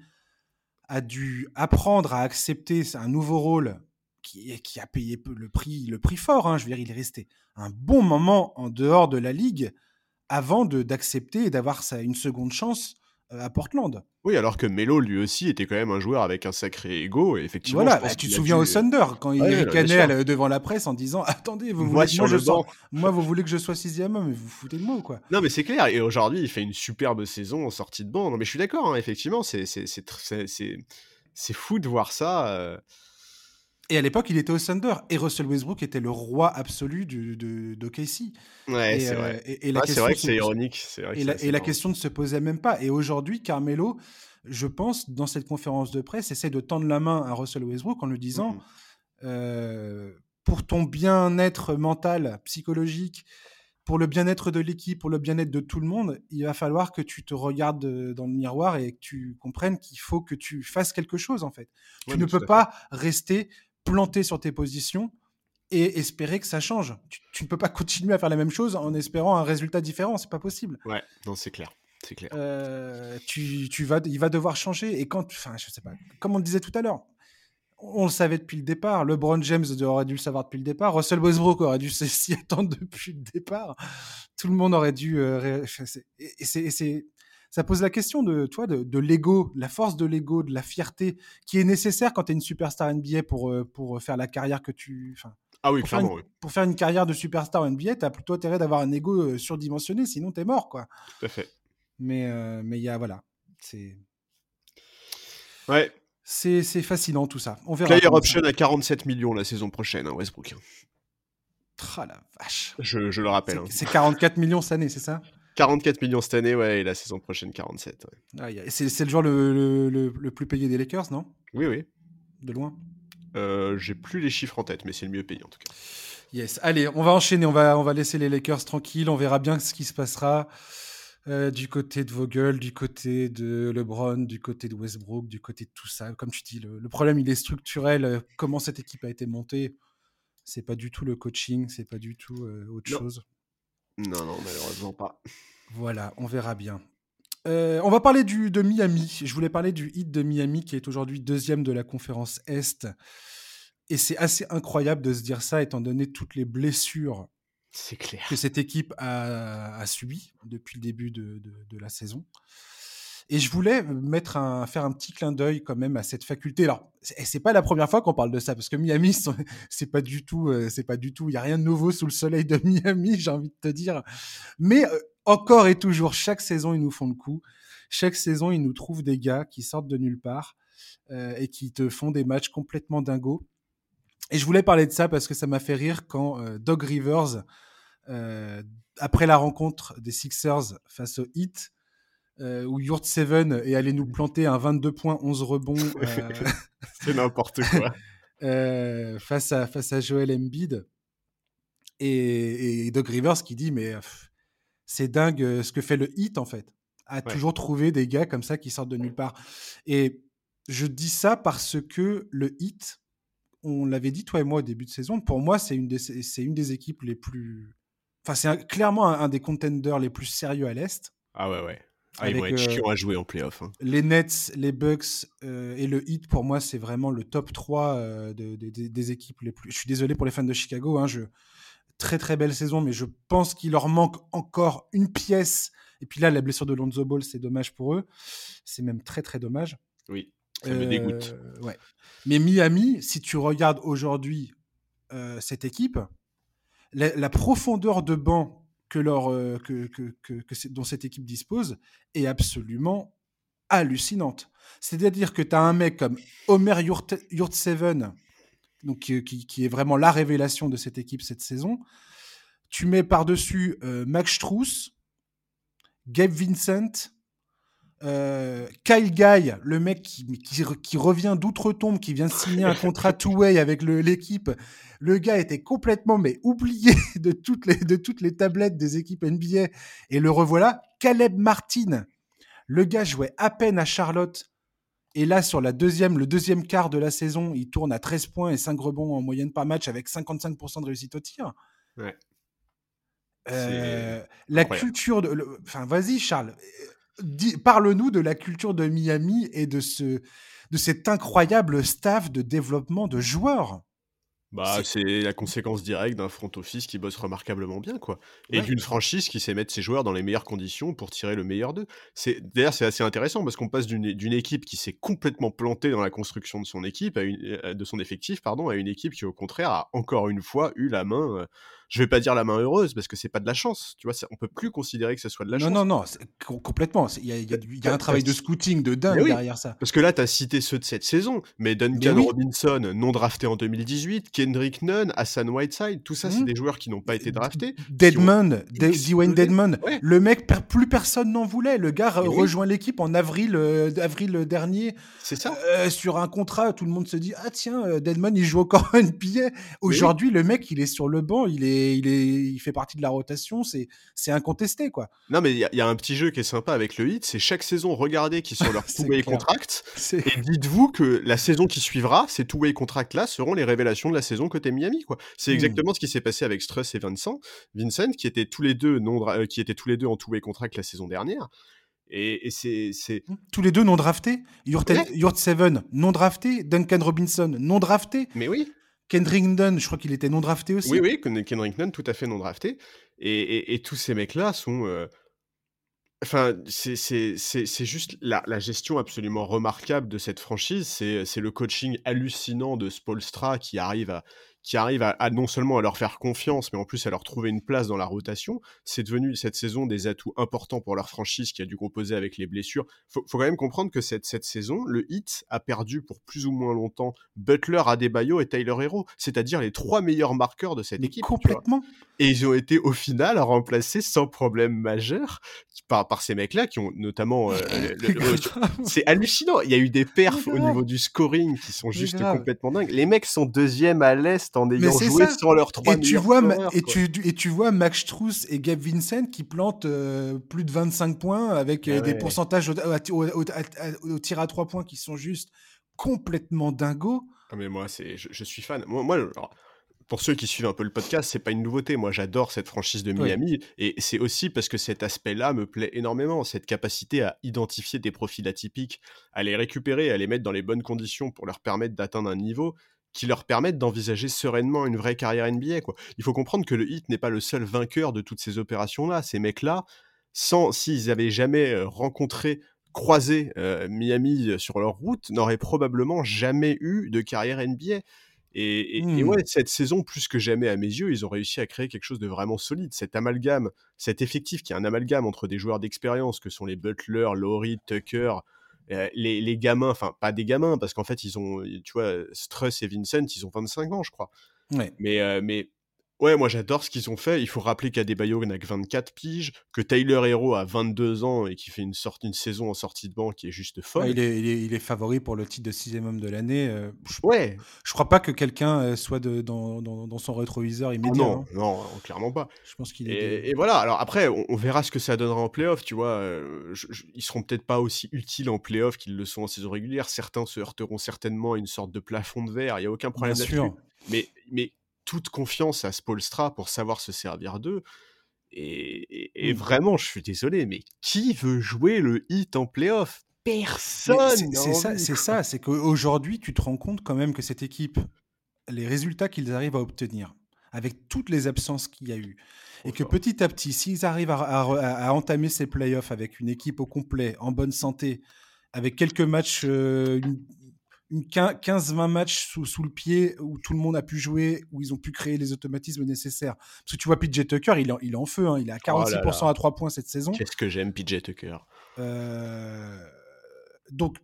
a dû apprendre à accepter un nouveau rôle qui, qui a payé le prix, le prix fort, hein, je veux dire, il est resté un bon moment en dehors de la ligue avant de d'accepter et d'avoir une seconde chance à Portland. Oui, alors que Melo, lui aussi, était quand même un joueur avec un sacré ego, et effectivement, voilà, bah, tu te souviens dû- au Thunder quand il Ouais, ricanait la- devant la presse en disant attendez, vous Moi, voulez, moi, je banc. moi, vous voulez que je sois sixième homme, mais vous vous foutez de moi ou quoi? Non, mais c'est clair, et aujourd'hui, il fait une superbe saison en sortie de banc. Non, mais je suis d'accord, hein, effectivement, c'est fou de voir ça. euh, Et à l'époque, il était au Thunder. Et Russell Westbrook était le roi absolu du, de, de KC. Ouais, c'est euh, vrai. et- et la Ah, question vrai que c'est ironique. vrai que Et la, et question ne se posait même pas. Et aujourd'hui, Carmelo, je pense, dans cette conférence de presse, essaie de tendre la main à Russell Westbrook en lui disant Mhm. euh, pour ton bien-être mental, psychologique, pour le bien-être de l'équipe, pour le bien-être de tout le monde, il va falloir que tu te regardes euh, dans le miroir et que tu comprennes qu'il faut que tu fasses quelque chose, en fait. Ouais, tu ne peux pas rester planté sur tes positions et espérer que ça change. Tu, tu ne peux pas (laughs) continuer à faire la même chose en espérant un résultat différent. C'est pas possible. Ouais, non, c'est clair. C'est clair. Euh, tu, tu vas, il va devoir changer. Et quand, enfin, je sais pas, comme on le disait tout à l'heure, on le savait depuis le départ. LeBron James aurait dû le savoir depuis le départ. Russell Westbrook aurait dû s'y (laughs) attendre depuis le départ. Tout le monde aurait dû. euh, et c'est- ça pose la question de toi, de, de l'ego, la force de l'ego, de la fierté qui est nécessaire quand tu es une superstar NBA pour, euh, pour faire la carrière que tu. Ah oui, pour, faire clairement, une, oui. pour faire une carrière de superstar NBA, tu as plutôt intérêt d'avoir un ego euh, surdimensionné, sinon tu es mort, quoi. Tout à fait. Mais euh, mais il y a voilà, c'est Ouais, c'est c'est fascinant tout ça. On verra. player option à 47 millions la saison prochaine, hein, Westbrook. ça- Tra la vache. Je, je le rappelle. hein. C'est c'est 44 millions cette année, c'est ça? 44 millions cette année, ouais, et la saison prochaine 47. ouais. Aïe. C'est c'est le joueur le, le, le- le plus payé des Lakers, non? Oui, oui. De loin? Euh, J'ai plus les chiffres en tête, mais c'est le mieux payé en tout cas. Yes. Allez, on va enchaîner. On va on va laisser les Lakers tranquilles. On verra bien ce qui se passera. euh, du côté de Vogel, du côté de LeBron, du côté de Westbrook, du côté de tout ça. Comme tu dis, le, le problème il est structurel. Euh, Comment cette équipe a été montée, c'est pas du tout le coaching, c'est pas du tout euh, autre Non. chose. Non, non, malheureusement pas. Voilà, on verra bien. Euh, on va parler du, de Miami. Je voulais parler du hit de Miami qui est aujourd'hui deuxième de la conférence Est. Et c'est assez incroyable de se dire ça étant donné toutes les blessures clair. que cette équipe a, a subies depuis le début de, de- de la saison. Et je voulais mettre un, faire un petit clin d'œil quand même à cette faculté. Alors, c'est c'est pas la première fois qu'on parle de ça parce que Miami, (laughs) c'est pas du tout, euh, c'est pas du tout. Il y a rien de nouveau sous le soleil de (laughs) Miami, j'ai envie de te dire. Mais euh, encore et toujours, chaque saison, ils nous font le coup. Chaque saison, ils nous trouvent des gars qui sortent de nulle part euh, et qui te font des matchs complètement dingos. Et je voulais parler de ça parce que ça m'a fait rire quand euh, Doug Rivers, après la rencontre des Sixers face au Heat, euh, où Yurt Seven est allé nous planter un 22 points, 11 rebonds. Euh, C'est n'importe quoi. (laughs) euh, face, à, face à Joel Embiid. Et, et Doug Rivers qui dit Mais c'est dingue euh, ce que fait le Heat en fait. A Ouais. toujours trouvé des gars comme ça qui sortent de nulle part. Et je dis ça parce que le Heat, on l'avait dit toi et moi au début de saison, pour moi c'est une des, c'est une des équipes les plus. Enfin, c'est un- clairement un, un des contenders les plus sérieux à l'Est. Ah ouais, ouais. Ah, ils vont Avec, être euh, chiants à jouer en playoff. hein. Les Nets, les Bucks euh, et le Heat, pour moi, c'est vraiment le top 3 euh, de- de- de- des équipes les plus. Je suis désolé pour les fans de Chicago. Hein, je... Très très belle saison, mais je pense qu'il leur manque encore une pièce. Et puis là, la blessure de Lonzo Ball, c'est dommage pour eux. C'est même très très dommage. Oui, ça me Euh, dégoûte. ouais. Mais Miami, si tu regardes aujourd'hui euh, cette équipe, la, la profondeur de banc que leur, euh, que, dont cette équipe dispose est absolument hallucinante. C'est-à-dire que tu as un mec comme Omer Yurt- Yurtseven, donc qui, qui- est vraiment la révélation de cette équipe cette saison. Tu mets par-dessus euh, Max Struess, Gabe Vincent, euh, Kyle Guy, le mec qui, qui, qui revient d'outre-tombe, qui vient signer un contrat two-way avec l'équipe. Le gars était complètement mais oublié (laughs) de toutes, les, de toutes les tablettes des équipes NBA. Et le revoilà, Caleb Martin. Le gars jouait à peine à Charlotte. Et là, sur la deuxième, le deuxième quart de la saison, il tourne à 13 points et 5 rebonds en moyenne par match avec 55% de réussite au tir. Ouais. Euh, la culture de. Enfin, vas-y, Charles. Parle-nous de la culture de Miami et de, ce, de cet incroyable staff de développement de joueurs. Bah, c'est la conséquence directe d'un front office qui bosse remarquablement bien, quoi. Et Ouais. d'une franchise qui sait mettre ses joueurs dans les meilleures conditions pour tirer le meilleur d'eux. C'est d'ailleurs c'est assez intéressant parce qu'on passe d'une d'une équipe qui s'est complètement plantée dans la construction de son équipe, à une, euh, de son effectif, pardon, à une équipe qui au contraire a encore une fois eu la main. euh, je vais pas dire la main heureuse parce que c'est pas de la chance, tu vois. On peut plus considérer que ce soit de la non, chance. non, non, co- complètement. Il y a, il y a du- il y a T'as- un travail t'as- de scouting de dingue oui. derrière ça. Parce que là, tu as cité ceux de cette saison, mais Duncan oui. Robinson, non drafté en 2018, Kendrick Nunn, Hassan Whiteside, tout ça, c'est Mhm. des joueurs qui n'ont pas été draftés. Deadman. Dwayne Deadman, Ouais. le mec, plus personne n'en voulait. Le gars oui. rejoint l'équipe en avril, euh, avril dernier C'est ça. euh, sur un contrat. Tout le monde se dit Ah, tiens, euh, Deadman, il joue encore (laughs) un billet. Aujourd'hui, le mec, il est sur le banc, il, est, il, est, il fait partie de la rotation. C'est incontesté, quoi. Non, mais il y, a- il y a un petit jeu qui est sympa avec le hit, c'est chaque saison, regardez qui sont leurs (laughs) two-way contracts, et dites-vous que la saison qui suivra, ces two-way contracts-là seront les révélations de la saison côté Miami, quoi. C'est Hmm. exactement ce qui s'est passé avec Struss et Vincent, Vincent, qui étaient tous les deux non, euh, qui étaient tous les deux en two-way contract la saison dernière. Et, et c'est, c'est, Tous les deux non draftés? Yurt, Ouais. Yurt Seven, non drafté. Duncan Robinson, non drafté. mais oui, Kendrick Nunn, je crois qu'il était non drafté aussi. Oui, oui, Ken- Kendrick Nunn, tout à fait non drafté. Et, et- tous ces mecs-là sont. euh, Enfin, c'est- juste la, la gestion absolument remarquable de cette franchise. C'est le coaching hallucinant de Spolstra qui arrive à qui arrive à, à non seulement à leur faire confiance, mais en plus à leur trouver une place dans la rotation. C'est devenu cette saison des atouts importants pour leur franchise qui a dû composer avec les blessures. Faut, faut quand même comprendre que cette, cette saison, le Heat a perdu pour plus ou moins longtemps Butler, Adebayo et Tyler Hero, c'est-à-dire les trois meilleurs marqueurs de cette Mais équipe. complètement. Et ils ont été au final remplacés sans problème majeur par, par ces mecs-là qui ont notamment. euh, c'est hallucinant. Il y a eu des perfs au niveau du scoring qui sont juste complètement dingues. Les mecs sont deuxième à l'Est en ayant joué ça. sans leurs trois Et tu, vois, et, tu, et tu vois Max Struess et Gabe Vincent qui plantent euh, plus de 25 points avec euh, Ah des ouais. pourcentages au, au- au- au- au tir à 3 points qui sont juste complètement dingos. Ah, mais moi, c'est, je, je suis fan. Moi, moi, alors, pour ceux qui suivent un peu le podcast, c'est pas une nouveauté. Moi, j'adore cette franchise de Oui. Miami. Et c'est aussi parce que cet aspect-là me plaît énormément. Cette capacité à identifier des profils atypiques, à les récupérer, à les mettre dans les bonnes conditions pour leur permettre d'atteindre un niveau qui leur permettent d'envisager sereinement une vraie carrière NBA. Quoi. Il faut comprendre que le Heat n'est pas le seul vainqueur de toutes ces opérations-là. Ces mecs-là, sans s'ils avaient jamais euh, rencontré, croisé euh, Miami sur leur route, n'auraient probablement jamais eu de carrière NBA. Et, et- Hmm. et ouais, cette saison, plus que jamais à mes yeux, ils ont réussi à créer quelque chose de vraiment solide. Cet amalgame, cet effectif qui est un amalgame entre des joueurs d'expérience que sont les Butler, Laurie, Tucker, euh, les, les gamins, enfin pas des gamins, parce qu'en fait, ils ont, tu vois, Struss et Vincent, ils ont 25 ans, je crois. Ouais. Mais, euh, mais ouais, moi j'adore ce qu'ils ont fait. Il faut rappeler qu'Adebayo n'a que 24 piges, que Tyler Hero a 22 ans et qui fait une, sorte, une saison en sortie de banc qui est juste folle. Il, est, il, est, il est favori pour le titre de sixième homme de l'année. euh, je, Ouais, je crois pas que quelqu'un euh, soit de, dans, dans, dans son rétroviseur Ah immédiat. non, hein. non, clairement pas. Je pense qu'il est. Et, et voilà, alors après, on, on verra ce que ça donnera en playoff, tu vois. euh, je- je- ils seront peut-être pas aussi utiles en playoff qu'ils le sont en saison régulière. Certains se heurteront certainement à une sorte de plafond de verre, il n'y a aucun problème là-dessus. sûr. Mais, mais toute confiance à Spolstra pour savoir se servir d'eux. Et, et- et Mm. vraiment, je suis désolé, mais qui veut jouer le hit en playoff? Personne C'est ça, c'est quoi. ça, c'est qu'aujourd'hui, tu te rends compte quand même que cette équipe, les résultats qu'ils arrivent à obtenir, avec toutes les absences qu'il y a eu, et que petit à petit, s'ils arrivent à, à- à- à entamer ces playoffs avec une équipe au complet, en bonne santé, avec quelques matchs, euh, une, une quin- 15-20 matchs sous, sous le pied, où tout le monde a pu jouer, où ils ont pu créer les automatismes nécessaires. Parce que tu vois, PJ Tucker, il est, en- il est en feu, hein, il est à Oh là 46% là. à 3 points cette saison. Qu'est-ce que j'aime PJ Tucker. Euh, donc,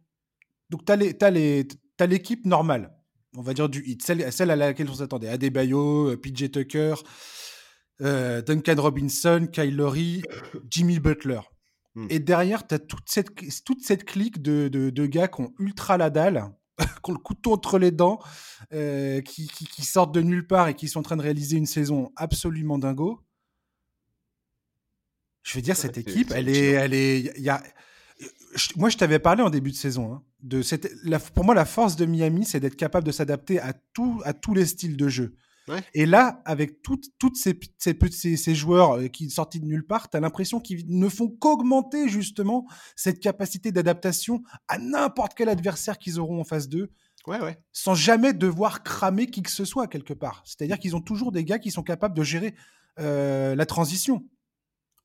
donc tu as l'équipe normale, on va dire du hit, celle, celle à laquelle on s'attendait. Adebayo, euh, PJ Tucker, euh, Duncan Robinson, Kyle Lowry, (coughs) Jimmy Butler. Hmm. Et derrière, tu as toute cette, toute cette clique de, de, de gars qui ont ultra la dalle, (laughs) qui ont le couteau entre les dents, euh, qui, qui, qui sortent de nulle part et qui sont en train de réaliser une saison absolument dingo. Je veux dire, Ouais, cette équipe, elle est, elle est, y a, je- moi, je t'avais parlé en début de saison. hein, de cette, la, pour moi, la force de Miami, c'est d'être capable de s'adapter à, tout, à tous les styles de jeu. Ouais. Et là, avec toutes toutes ces, ces, petits- ces, ces joueurs euh, qui sortis de nulle part, tu as l'impression qu'ils ne font qu'augmenter justement cette capacité d'adaptation à n'importe quel adversaire qu'ils auront en face d'eux, Ouais, ouais. sans jamais devoir cramer qui que ce soit quelque part. C'est-à-dire qu'ils ont toujours des gars qui sont capables de gérer euh, la transition.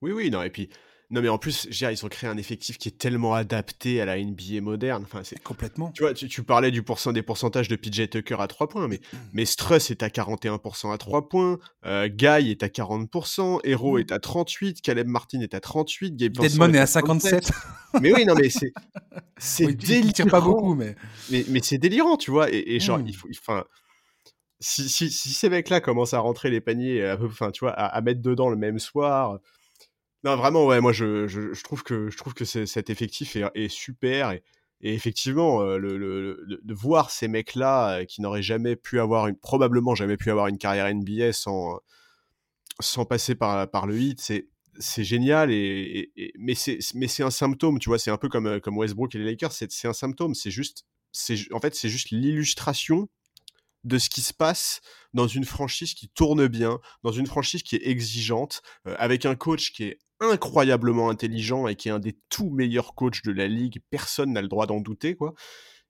Oui, oui, non, et puis, non, mais en plus, dire, ils ont créé un effectif qui est tellement adapté à la NBA moderne. Enfin, c'est, Complètement. tu vois, tu, tu parlais du pourcent, des pourcentages de PJ Tucker à 3 points, mais, mais Struss est à 41% à 3 points, euh, Guy est à 40%, Hero Mm. est à 38, Caleb Martin est à 38, Gabe Deadmon est à 57. 57. Mais oui, non, mais c'est, (laughs) c'est Oui, délirant. pas beaucoup, mais Mais, mais c'est délirant, tu vois, et, et genre, Mm. il faut, enfin, si, si, si ces mecs-là commencent à rentrer les paniers, peu- enfin, tu vois, à, à mettre dedans le même soir. Non, vraiment, ouais, moi, je, je, trouve que, je trouve que cet effectif est, super. Et, effectivement, euh, le, de voir ces mecs-là euh, qui n'auraient jamais pu avoir, une, probablement jamais pu avoir une carrière NBA sans, sans passer par, par le hit, c'est. C'est génial, et, et- et- mais c'est un symptôme, tu vois. C'est un peu comme, euh, comme Westbrook et les Lakers. C'est un symptôme. C'est juste, en fait, c'est juste l'illustration de ce qui se passe dans une franchise qui tourne bien, dans une franchise qui est exigeante, avec un coach qui est incroyablement intelligent et qui est un des tout meilleurs coachs de la ligue. Personne n'a le droit d'en douter, quoi.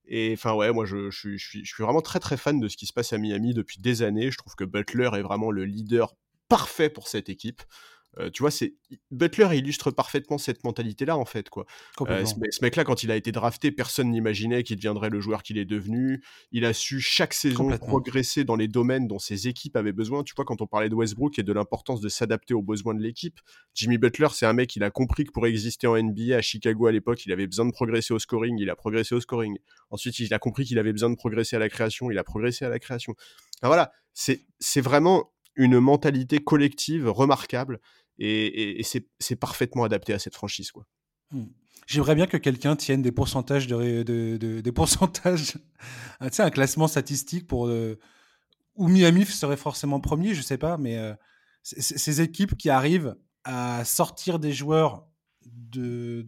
Et enfin, ouais, moi, je, suis, je suis vraiment très, très fan de ce qui se passe à Miami depuis des années. Je trouve que Butler est vraiment le leader parfait pour cette équipe. Euh, tu vois, c'est Butler illustre parfaitement cette mentalité-là, en fait, quoi. Euh, ce, me- ce mec-là, quand il a été drafté, personne n'imaginait qu'il deviendrait le joueur qu'il est devenu. Il a su chaque saison progresser dans les domaines dont ses équipes avaient besoin. Tu vois, quand on parlait de Westbrook et de l'importance de s'adapter aux besoins de l'équipe, Jimmy Butler, c'est un mec, il a compris que pour exister en NBA à Chicago à l'époque, il avait besoin de progresser au scoring. Il a progressé au scoring. Ensuite, il a compris qu'il avait besoin de progresser à la création. Il a progressé à la création. Enfin, voilà, c'est vraiment une mentalité collective remarquable et, et- et c'est parfaitement adapté à cette franchise, quoi. Hmm. J'aimerais bien que quelqu'un tienne des pourcentages de, ré- de- de- des pourcentages, (laughs) ah, tu sais, un classement statistique pour euh, où Miami serait forcément premier, je sais pas, mais euh, ces équipes qui arrivent à sortir des joueurs de,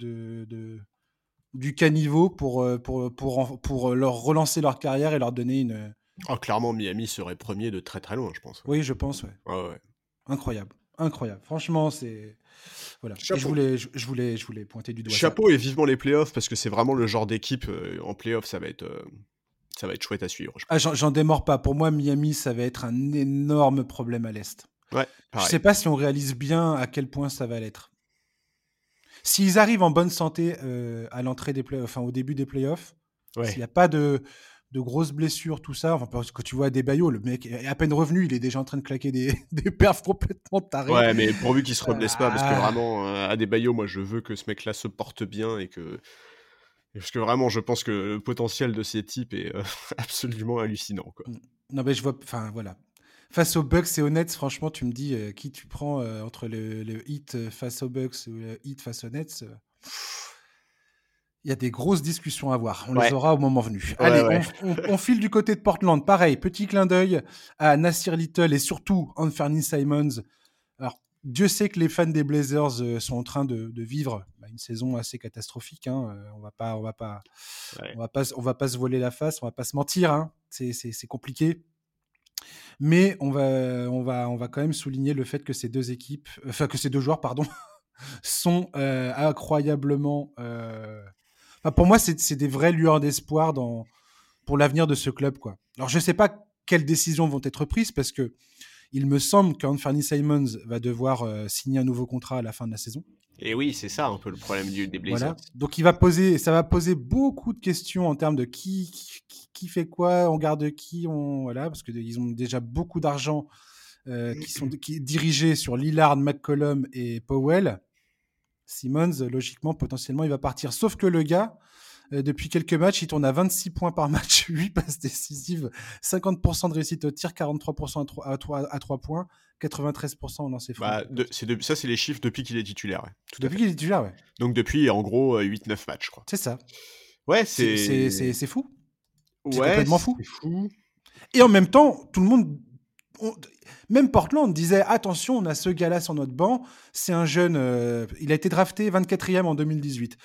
du caniveau pour, euh, pour, pour, leur relancer leur carrière et leur donner une. Oh, clairement, Miami serait premier de très très loin, je pense. Oui, je pense, ouais. Ouais, ouais. Incroyable, incroyable. Franchement, c'est voilà. Et je voulais, je, je voulais, je voulais pointer du doigt. ça. Chapeau et vivement les playoffs parce que c'est vraiment le genre d'équipe euh, en playoffs, ça va être euh, ça va être chouette à suivre. je Ah, j'en démords pas. Pour moi, Miami, ça va être un énorme problème à l'Est. Ouais, Je pareil. sais pas si on réalise bien à quel point ça va l'être. S'ils arrivent en bonne santé euh, à l'entrée des play enfin au début des playoffs, Ouais. s'il n'y a pas de de grosses blessures, tout ça. Enfin, parce que tu vois Adebayo, le mec est à peine revenu, il est déjà en train de claquer des, (laughs) des perfs complètement tarés. Ouais, mais pourvu qu'il se reblesse pas, parce que Ah. vraiment, euh, Adebayo, moi, je veux que ce mec-là se porte bien et que. Parce que vraiment, je pense que le potentiel de ces types est euh, (laughs) absolument hallucinant. Quoi. Non, mais je vois. Enfin, voilà. Face aux Bucks et aux Nets, franchement, tu me dis euh, qui tu prends euh, entre le, le hit face aux Bucks ou le hit face aux Nets. pff, Il y a des grosses discussions à avoir. On Ouais. les aura au moment venu. Ouais, Allez, ouais. On, on- on file du côté de Portland. Pareil, petit clin d'œil à Nasir Little et surtout Anthony Simons. Alors, Dieu sait que les fans des Blazers euh, sont en train de, de vivre bah, une saison assez catastrophique. hein. Euh, on va pas, on va pas, on va pas, on va pas se voler la face, on va pas se mentir. hein. C'est- compliqué. Mais on va, on, va, on va quand même souligner le fait que ces deux équipes, enfin que ces deux joueurs, pardon, (laughs) sont euh, incroyablement. euh, enfin, pour moi, c'est des vraies lueurs d'espoir dans pour l'avenir de ce club, quoi. Alors, je sais pas quelles décisions vont être prises parce que il me semble qu'Anthony Simons va devoir euh, signer un nouveau contrat à la fin de la saison. Et oui, c'est ça un peu le problème du- des Blazers. Voilà. Donc il va poser, ça va poser beaucoup de questions en termes de qui, qui, qui fait quoi, on garde qui, on voilà, parce que ils ont déjà beaucoup d'argent euh, qui sont qui est dirigé sur Lillard, McCollum et Powell. Simmons, logiquement, potentiellement, il va partir. Sauf que le gars, euh, depuis quelques matchs, il tourne à 26 points par match, (laughs) 8 passes décisives, 50% de réussite au tir, 43% à 3, à 3, à 3 points, 93% au lancer franc. Bah, de- ça, c'est les chiffres depuis qu'il est titulaire. ouais. Tout depuis qu'il est titulaire, ouais. Donc depuis, en gros, euh, 8-9 matchs, je crois. C'est ça. Ouais, C'est- c'est. Fou. c'est complètement fou. C'est fou. Et en même temps, tout le monde, même Portland disait attention, on a ce gars-là sur notre banc, c'est un jeune, euh, il a été drafté 24e en 2018.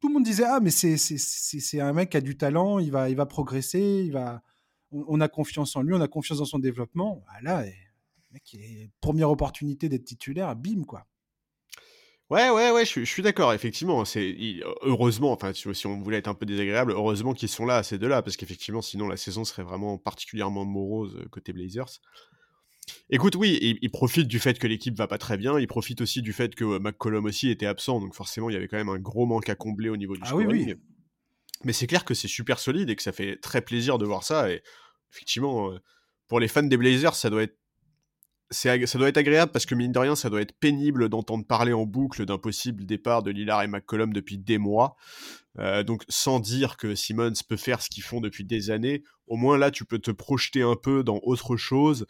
Tout le monde disait ah mais c'est un mec qui a du talent, il va il va progresser, il va, on, a confiance en lui, on a confiance dans son développement. Ah là, eh, première opportunité d'être titulaire, bim quoi. Ouais, ouais, ouais, je, suis- je suis d'accord, effectivement. C'est heureusement, enfin, si, on voulait être un peu désagréable, heureusement qu'ils sont là, ces deux-là, parce qu'effectivement, sinon la saison serait vraiment particulièrement morose euh, côté Blazers. Écoute, oui, il, il profite du fait que l'équipe va pas très bien. Il profite aussi du fait que euh, McCollum aussi était absent, donc forcément, il y avait quand même un gros manque à combler au niveau du Ah oui scoring. oui. Mais c'est clair que c'est super solide et que ça fait très plaisir de voir ça. Et effectivement, euh, pour les fans des Blazers, ça doit être ça doit être agréable parce que mine de rien, ça doit être pénible d'entendre parler en boucle d'un possible départ de Lillard et McCollum depuis des mois. Euh, donc, sans dire que Simmons peut faire ce qu'ils font depuis des années, au moins là, tu peux te projeter un peu dans autre chose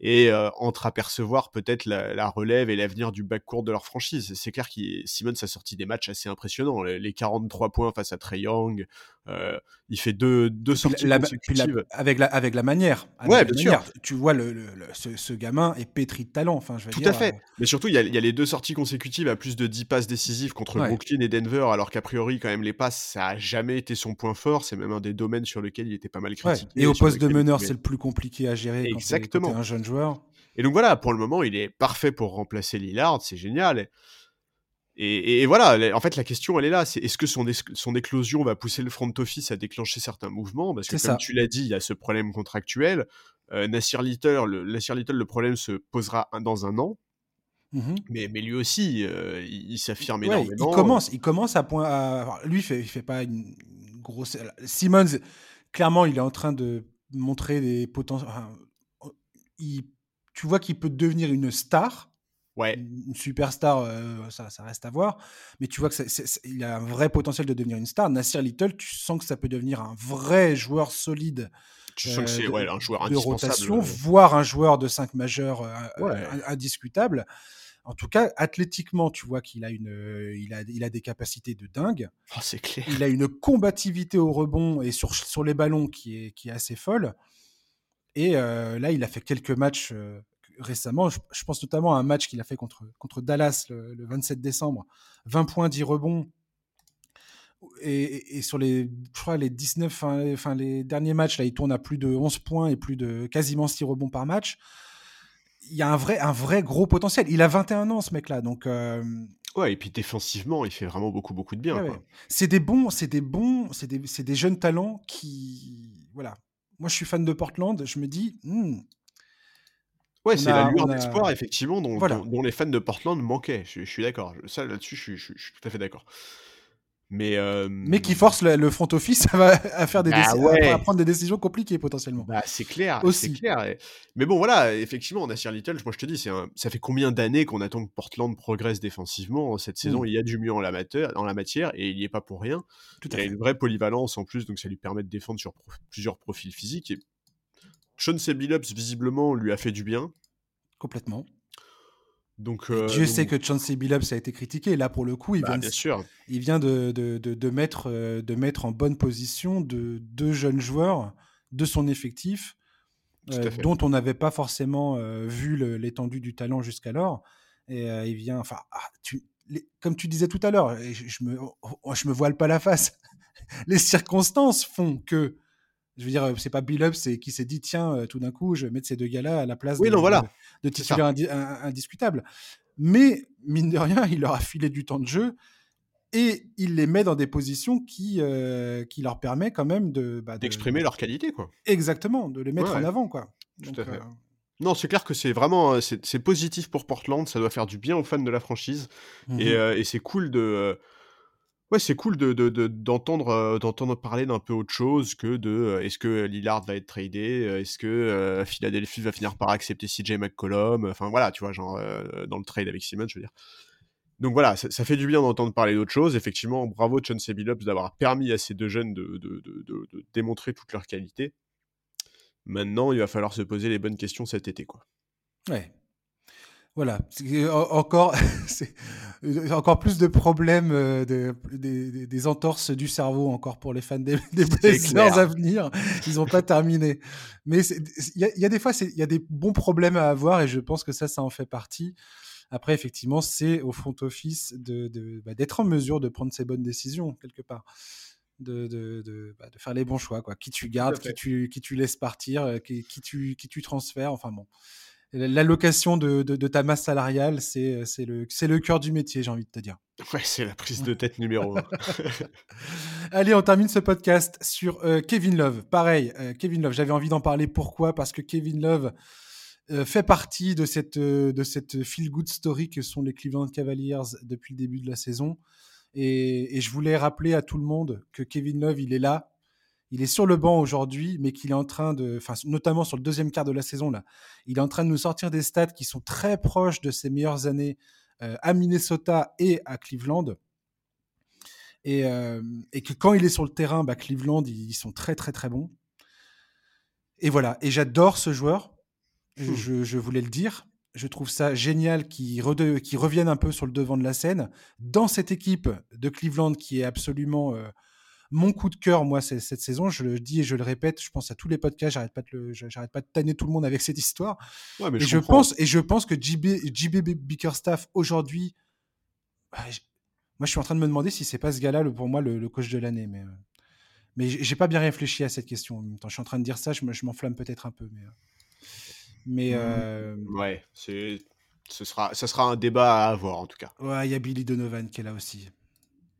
et euh, entreapercevoir peut-être la, la relève et l'avenir du backcourt de leur franchise. C'est clair que Simmons a sorti des matchs assez impressionnants. Les, les 43 points face à Trey Young, euh, il fait deux, deux sorties la- consécutives. avec, la, avec la manière. avec Ouais, bien sûr. Tu vois, le, le- le- ce, ce gamin est pétri de talent. Enfin, je veux Tout dire, à fait. euh, Mais surtout, il y, a, il y a les deux sorties consécutives à plus de 10 passes décisives contre Ouais. Brooklyn et Denver, alors qu'a priori, quand même, les passes, ça a jamais été son point fort. C'est même un des domaines sur lesquels il était pas mal ouais. critiqué. Et au poste de lequel meneur, pouvait- c'est le plus compliqué à gérer quand quand Exactement. t'es un jeune joueur. Et donc voilà, pour le moment, il est parfait pour remplacer Lillard, c'est génial. Et, et- et voilà, en fait, la question, elle est là. C'est est-ce que son, éclosion va pousser le front office à déclencher certains mouvements? Parce que, comme ça. tu l'as dit, il y a ce problème contractuel. Euh, Nassir Little, le, Nassir Little, le problème se posera un- dans un an. Mhm. Mais, mais lui aussi, euh, il, il s'affirme Ouais, énormément. il commence, il commence à point. à- lui, il fait, il fait pas une une grosse. Simmons, clairement, il est en train de montrer des potentiels. enfin, il- tu vois qu'il peut devenir une star, Ouais, une superstar, euh, ça, ça reste à voir. Mais tu vois que il a un vrai potentiel de devenir une star. Nassir Little, tu sens que ça peut devenir un vrai joueur solide tu sens que euh, c'est de- ouais, un joueur de indispensable. rotation, euh, voire un joueur de 5 majeurs euh, Ouais. indiscutable. En tout cas, athlétiquement, tu vois qu'il a, une, il a, il a des capacités de dingue. oh, c'est clair. Il a une combativité au rebond et sur, sur les ballons qui est, qui est assez folle. Et là, il a fait quelques matchs récemment. Je, je pense notamment à un match qu'il a fait contre, contre Dallas le, le 27 décembre. 20 points, 10 rebonds. Et, et- et sur les, je crois, les 19, enfin, les- derniers matchs, là, il tourne à plus de 11 points et plus de quasiment 6 rebonds par match. Il y a un vrai, un vrai gros potentiel. Il a 21 ans, ce mec-là. Donc, euh, Ouais, et puis défensivement, il fait vraiment beaucoup, beaucoup de bien. Ouais, quoi. ouais. C'est des bons, c'est des bons, c'est des, c'est des jeunes talents qui, voilà. Moi, je suis fan de Portland. Je me dis, hmm, Ouais, c'est la lueur d'espoir, effectivement, dont, Voilà. dont- dont les fans de Portland manquaient. Je, je suis d'accord. Ça, là-dessus, je, suis- je- je suis tout à fait d'accord. Mais, euh, mais qui force le, le front office à, à faire des Bah ouais. à, à prendre des décisions compliquées potentiellement. Bah, c'est clair, Aussi. c'est clair. Mais bon, voilà, effectivement, Nasir Little, moi je te dis, c'est un- ça fait combien d'années qu'on attend que Portland progresse défensivement? Cette saison, Mm. il y a du mieux en la, matière, en la matière et il n'y est pas pour rien. Tout Il à a une vraie polyvalence en plus, donc ça lui permet de défendre sur pro- plusieurs profils physiques. Et Sean Billups, visiblement, lui a fait du bien. Complètement. Donc, euh, Dieu donc- sait que Chauncey Billups a été critiqué. Là, pour le coup, il bah, vient, de, bien sûr. il vient de, de, de, de mettre, de mettre en bonne position de deux jeunes joueurs de son effectif, euh, dont on n'avait pas forcément euh, vu l'étendue du talent jusqu'alors. Et il vient, enfin, ah, tu, les- comme tu disais tout à l'heure, je, je me, oh, je me voile pas la face. (laughs) les circonstances font que, je veux dire, euh, c'est pas Billups c'est- qui s'est dit tiens, euh, tout d'un coup, je vais mettre ces deux gars-là à la place Oui, de, non, voilà. de, de C'est ça. titulaires indi- in- indiscutables. Mais mine de rien, il leur a filé du temps de jeu et il les met dans des positions qui, euh, qui leur permet quand même de bah, de- D'exprimer leur qualité, quoi. exactement de les mettre Ouais, en avant quoi. Tout à fait. euh, Non, c'est clair que c'est vraiment c'est positif pour Portland, ça doit faire du bien aux fans de la franchise. mhm. Et, euh, et c'est cool de. Ouais, c'est cool de, de- de- d'entendre, euh, d'entendre parler d'un peu autre chose que de euh, est-ce que Lillard va être tradé, euh, est-ce que Philadelphie va finir par accepter CJ McCollum, enfin voilà, tu vois, genre dans le trade avec Simmons, je veux dire. Donc voilà, ça, fait du bien d'entendre parler d'autre chose. Effectivement, bravo Chauncey Billups d'avoir permis à ces deux jeunes de, de- démontrer toute leur qualité. Maintenant, il va falloir se poser les bonnes questions cet été, quoi. Ouais. Voilà. Encore, (laughs) euh, encore plus de problèmes, euh, de- des, entorses du cerveau encore pour les fans des, (laughs) des Blazers à venir. Ils n'ont pas terminé. Mais il y, a- il y a des fois, il y a des bons problèmes à avoir et je pense que ça, ça en fait partie. Après, effectivement, c'est au front office de, de- bah, d'être en mesure de prendre ses bonnes décisions quelque part. De, bah, faire les bons choix. Quoi. Qui tu gardes, qui tu, qui tu laisses partir, euh, qui, qui tu, qui tu transfères. Enfin bon. L'allocation de, de, de ta masse salariale, c'est c'est le, cœur du métier, j'ai envie de te dire. Ouais, c'est la prise de (laughs) tête numéro un. (laughs) Allez, on termine ce podcast sur euh, Kevin Love. Pareil, euh, Kevin Love, j'avais envie d'en parler. Pourquoi? Parce que Kevin Love euh, fait partie de cette, euh, de cette feel-good story que sont les Cleveland Cavaliers depuis le début de la saison. Et, et je voulais rappeler à tout le monde que Kevin Love, il est là. Il est sur le banc aujourd'hui, mais qu'il est en train de, enfin, notamment sur le deuxième quart de la saison, là, il est en train de nous sortir des stats qui sont très proches de ses meilleures années euh, à Minnesota et à Cleveland. Et, euh, et que quand il est sur le terrain, bah, Cleveland, ils, ils sont très très très bons. Et voilà, et j'adore ce joueur, je, Hmm. je- je voulais le dire. Je trouve ça génial qu'il revienne un peu sur le devant de la scène. Dans cette équipe de Cleveland qui est absolument euh, mon coup de cœur, moi, c'est- cette saison, je le dis et je le répète, je pense à tous les podcasts, j'arrête pas de, le- j'arrête pas de tanner tout le monde avec (laughs) cette histoire. Ouais, mais Et je, pense, et je pense que JB, JB Bickerstaff aujourd'hui, bah, moi je suis en train de me demander si c'est pas ce gars-là le- pour moi le, le coach de l'année, mais euh, mais j'ai pas bien réfléchi à cette question. En même temps, je suis en train de dire ça, je me- je m'enflamme peut-être un peu, mais euh, mais euh, Ouais, c'est. Ce sera, ça sera un débat à avoir en tout cas. ouais, il y a Billy Donovan qui est là aussi.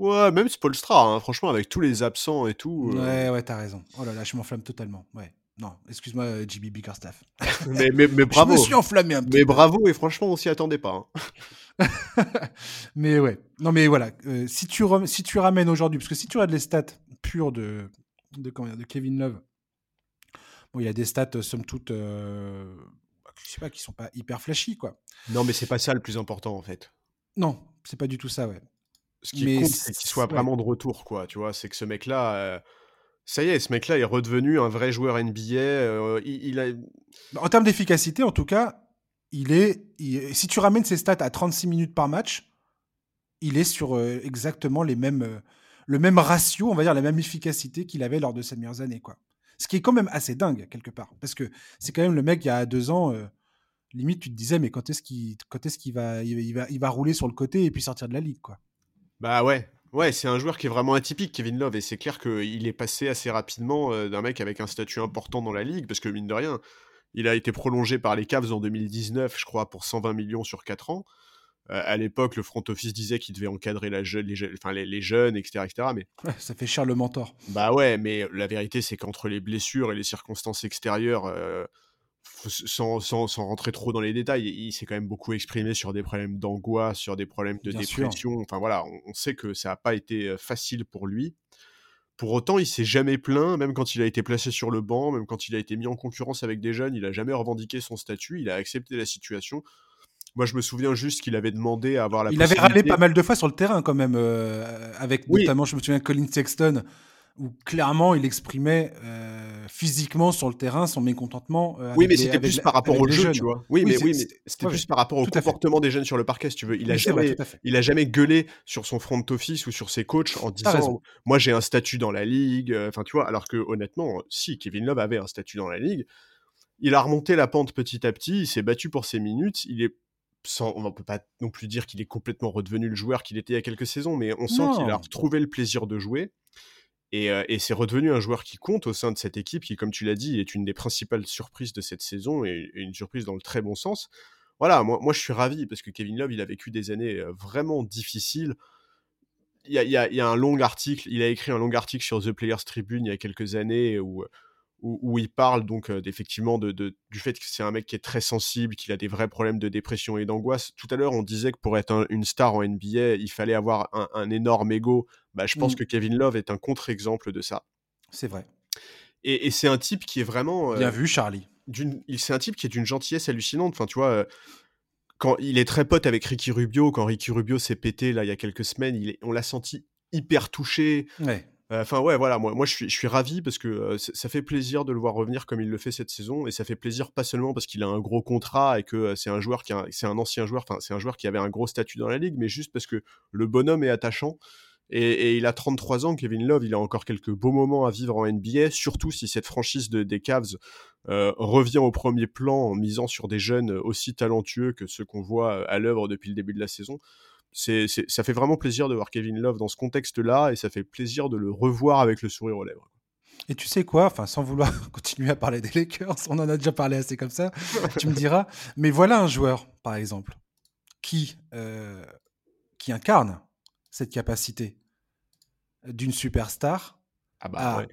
Ouais, même Spolstra, hein, franchement, avec tous les absents et tout. euh, Ouais, ouais, t'as raison. Oh là là, je m'enflamme totalement. Ouais, non, excuse-moi, euh, JB Bickerstaff. (laughs) mais, mais, mais bravo. Je me suis enflammé un petit Mais peu. bravo, et franchement, on s'y attendait pas. hein. (laughs) mais ouais. Non, mais voilà. euh, si, tu rem- si tu ramènes aujourd'hui, parce que si tu regardes les stats pures de, de, comment dire, de Kevin Love, bon, il a des stats, euh, somme toute, bah, je sais pas, qui sont pas hyper flashy, quoi. Non, mais c'est pas ça le plus important en fait. Non, c'est pas du tout ça, ouais. Ce qui Mais compte, c'est- qu'il soit ouais. vraiment de retour, quoi. Tu vois, c'est que ce mec-là. euh, Ça y est, ce mec-là est redevenu un vrai joueur NBA. euh, il, il a... Bah, En termes d'efficacité, en tout cas, il est. il- si tu ramènes ses stats à 36 minutes par match, il est sur euh, exactement les mêmes, le même ratio, on va dire, la même efficacité qu'il avait lors de ses meilleures années, quoi. Ce qui est quand même assez dingue, quelque part. Parce que c'est quand même le mec, il y a deux ans, limite, tu te disais, mais quand est-ce qu'il quand est-ce qu'il va, il, va- il va, il va rouler sur le côté et puis sortir de la ligue, quoi? Bah ouais. Ouais, c'est un joueur qui est vraiment atypique, Kevin Love, et c'est clair qu'il est passé assez rapidement euh, d'un mec avec un statut important dans la ligue, parce que mine de rien, il a été prolongé par les Cavs en 2019, je crois, pour 120 millions sur 4 ans. Euh, à l'époque, le front office disait qu'il devait encadrer la jeune, les, je- enfin, les, les jeunes, etc., etc. Mais Ouais, ça fait cher le mentor. bah ouais, mais la vérité, c'est qu'entre les blessures et les circonstances extérieures, euh, sans, sans, sans, rentrer trop dans les détails, il, s'est quand même beaucoup exprimé sur des problèmes d'angoisse, sur des problèmes de dépression. Enfin voilà, on, sait que ça n'a pas été facile pour lui. Pour autant, il s'est jamais plaint, même quand il a été placé sur le banc, même quand il a été mis en concurrence avec des jeunes, il a jamais revendiqué son statut, il a accepté la situation. Moi, je me souviens juste qu'il avait demandé à avoir la Il avait râlé pas mal de fois sur le terrain, quand même, euh, avec notamment, je me souviens, Colin Sexton, où clairement il exprimait euh, physiquement sur le terrain son mécontentement. Euh, oui, mais c'était plus par rapport au jeu, tu vois. Oui, mais, oui, mais c'était plus par rapport au comportement des jeunes sur le parquet, si tu veux. Il a, jamais, il a jamais gueulé sur son front office ou sur ses coachs en disant Moi, j'ai un statut dans la ligue. Enfin, tu vois, alors que honnêtement, si Kevin Love avait un statut dans la ligue, il a remonté la pente petit à petit, il s'est battu pour ses minutes, il est on ne peut pas non plus dire qu'il est complètement redevenu le joueur qu'il était il y a quelques saisons, mais on sent qu'il a retrouvé le plaisir de jouer. Euh, et, c'est redevenu un joueur qui compte au sein de cette équipe, qui, comme tu l'as dit, est une des principales surprises de cette saison et, une surprise dans le très bon sens. Voilà, moi, moi je suis ravi parce que Kevin Love, il a vécu des années euh, vraiment difficiles. A, il y a un long article, il a écrit un long article sur The Players Tribune il y a quelques années où où, il parle donc effectivement de, du fait que c'est un mec qui est très sensible, qu'il a des vrais problèmes de dépression et d'angoisse. Tout à l'heure, on disait que pour être une star en NBA, il fallait avoir un, énorme ego. Bah, je pense mmh. que Kevin Love est un contre-exemple de ça. C'est vrai. Et, c'est un type qui est vraiment. Bien vu, Charlie. C'est un type qui est d'une gentillesse hallucinante. Enfin, tu vois. quand il est très pote avec Ricky Rubio, quand Ricky Rubio s'est pété là il y a quelques semaines, il on l'a senti hyper touché. Ouais. Enfin ouais, voilà, moi, moi je suis, je suis ravi parce que ça fait plaisir de le voir revenir comme il le fait cette saison et ça fait plaisir pas seulement parce qu'il a un gros contrat et que c'est un joueur qui, c'est un ancien joueur, enfin c'est un joueur qui avait un gros statut dans la ligue, mais juste parce que le bonhomme est attachant et, il a 33 ans, Kevin Love, il a encore quelques beaux moments à vivre en NBA, surtout si cette franchise de, des Cavs revient au premier plan en misant sur des jeunes aussi talentueux que ceux qu'on voit à l'œuvre depuis le début de la saison c'est, ça fait vraiment plaisir de voir Kevin Love dans ce contexte-là et ça fait plaisir de le revoir avec le sourire aux lèvres. Et tu sais quoi, enfin sans vouloir (laughs) continuer à parler des Lakers, on en a déjà parlé assez comme ça, tu me diras, mais voilà un joueur, par exemple, qui, euh, qui incarne cette capacité d'une superstar ah bah,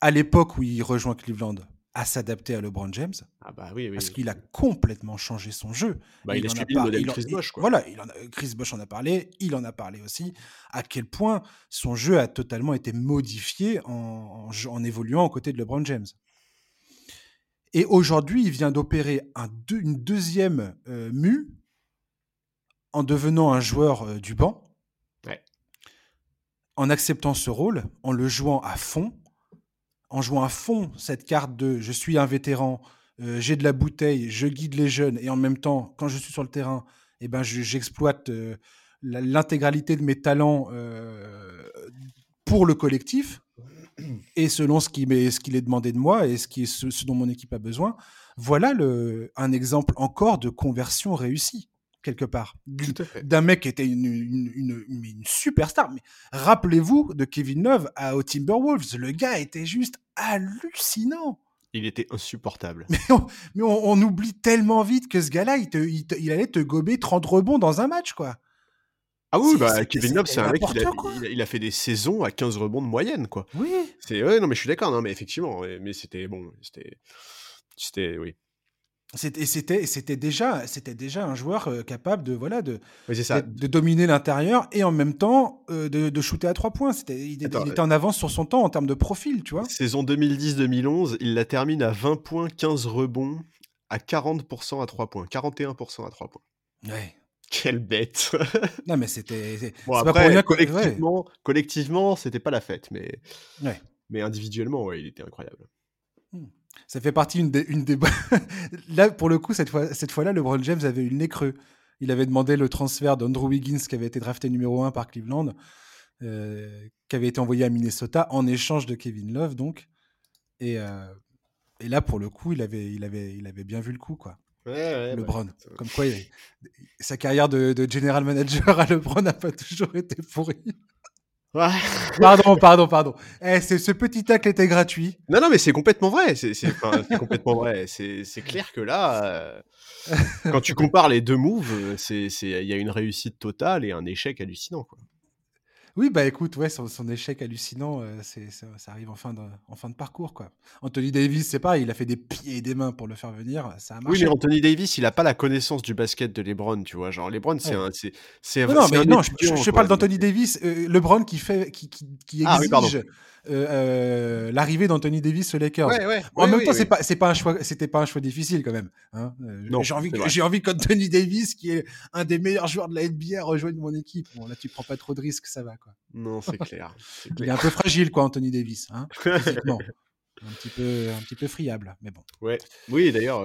à l'époque où il rejoint Cleveland, à s'adapter à LeBron James. Ah bah oui, parce qu'il a complètement changé son jeu. Bah, il, a suivi le modèle Chris Bosh. Voilà, il en a, Chris Bosh en a parlé, il en a parlé aussi, à quel point son jeu a totalement été modifié en, en, évoluant aux côtés de LeBron James. Et aujourd'hui, il vient d'opérer un une deuxième euh, mue en devenant un joueur euh, du banc, en acceptant ce rôle, en le jouant à fond, en jouant à fond cette carte de je suis un vétéran, euh, j'ai de la bouteille, je guide les jeunes, et en même temps, quand je suis sur le terrain, eh ben, j'exploite euh, l'intégralité de mes talents euh, pour le collectif, et selon ce qu'il est demandé de moi et ce, qui est ce, dont mon équipe a besoin. Voilà le, un exemple encore de conversion réussie quelque part. D'un mec qui était une, une, une, superstar. Mais rappelez-vous de Kevin Love à, aux Timberwolves. Le gars était juste hallucinant. Il était insupportable. Mais on, on, oublie tellement vite que ce gars-là, il, il, allait te gober 30 rebonds dans un match, quoi. Ah oui, bah, Kevin Love, c'est un mec, il a, il a, fait des saisons à 15 rebonds de moyenne, quoi. Oui. C'est, ouais, non, mais je suis d'accord, non, mais effectivement, mais c'était, bon, c'était, c'était, oui, c'était c'était c'était déjà c'était déjà un joueur euh, capable de voilà de de, dominer l'intérieur et en même temps euh, de, de, shooter à trois points. C'était il, était en avance sur son temps en termes de profil tu vois. Saison 2010-2011 il la termine à 20 points 15 rebonds à 40% à 3 points 41% à 3 points. Ouais. Quelle bête. (laughs) Non mais c'était bon, après, pour collectivement collectivement c'était pas la fête mais ouais. mais individuellement ouais il était incroyable. Hmm. Ça fait partie une des, une des... (laughs) là pour le coup cette fois cette fois-là LeBron James avait eu le nez creux. Il avait demandé le transfert d'Andrew Wiggins qui avait été drafté numéro 1 par Cleveland, euh, qui avait été envoyé à Minnesota en échange de Kevin Love donc. Et, euh, et là pour le coup il avait il avait il avait bien vu le coup quoi. Ouais, LeBron. Bah, Comme quoi, sa carrière de, de, general manager (laughs) à LeBron n'a pas toujours été pourrie. Pardon, pardon, pardon. Eh, ce petit tacle était gratuit. Non, non, mais c'est complètement vrai. C'est complètement vrai. C'est clair que là, euh, quand tu compares les deux moves, il y a une réussite totale et un échec hallucinant. Quoi. Oui, bah écoute, ouais, son, échec hallucinant, euh, c'est, ça, arrive en fin, de, en fin de parcours. quoi. Anthony Davis, c'est pas, il a fait des pieds et des mains pour le faire venir, ça a marché. Oui, mais Anthony Davis, il a pas la connaissance du basket de LeBron, tu vois. Genre, LeBron, c'est un. C'est, non, non, mais non, je, parle d'Anthony Davis, euh, LeBron qui, fait, qui, qui, qui ah exige euh, euh, l'arrivée d'Anthony Davis aux Lakers. en même temps, c'est pas, c'est pas un choix, c'était pas un choix difficile quand même. Hein. Euh, j'ai envie, j'ai envie qu'Anthony Davis, qui est un des meilleurs joueurs de la NBA, rejoigne mon équipe. Bon, là, tu prends pas trop de risques, ça va quoi. Non, c'est clair, Il est un peu fragile, quoi, Anthony Davis. Hein, (laughs) un petit peu un petit peu friable mais bon ouais oui d'ailleurs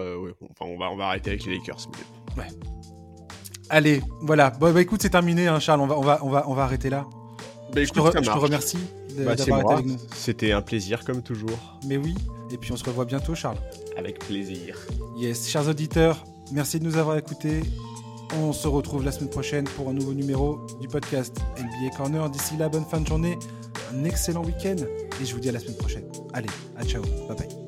enfin on va on va arrêter avec les Lakers ouais allez voilà bon bah écoute c'est terminé hein, Charles on va on va on va on va arrêter là bah, je, te remercie bah, d'avoir été avec nous. C'était un plaisir comme toujours. Mais oui, et puis on se revoit bientôt Charles. Avec plaisir. Yes, chers auditeurs, merci de nous avoir écoutés. On se retrouve la semaine prochaine pour un nouveau numéro du podcast NBA Corner. D'ici là, bonne fin de journée, un excellent week-end et je vous dis à la semaine prochaine. Allez, à ciao, bye bye.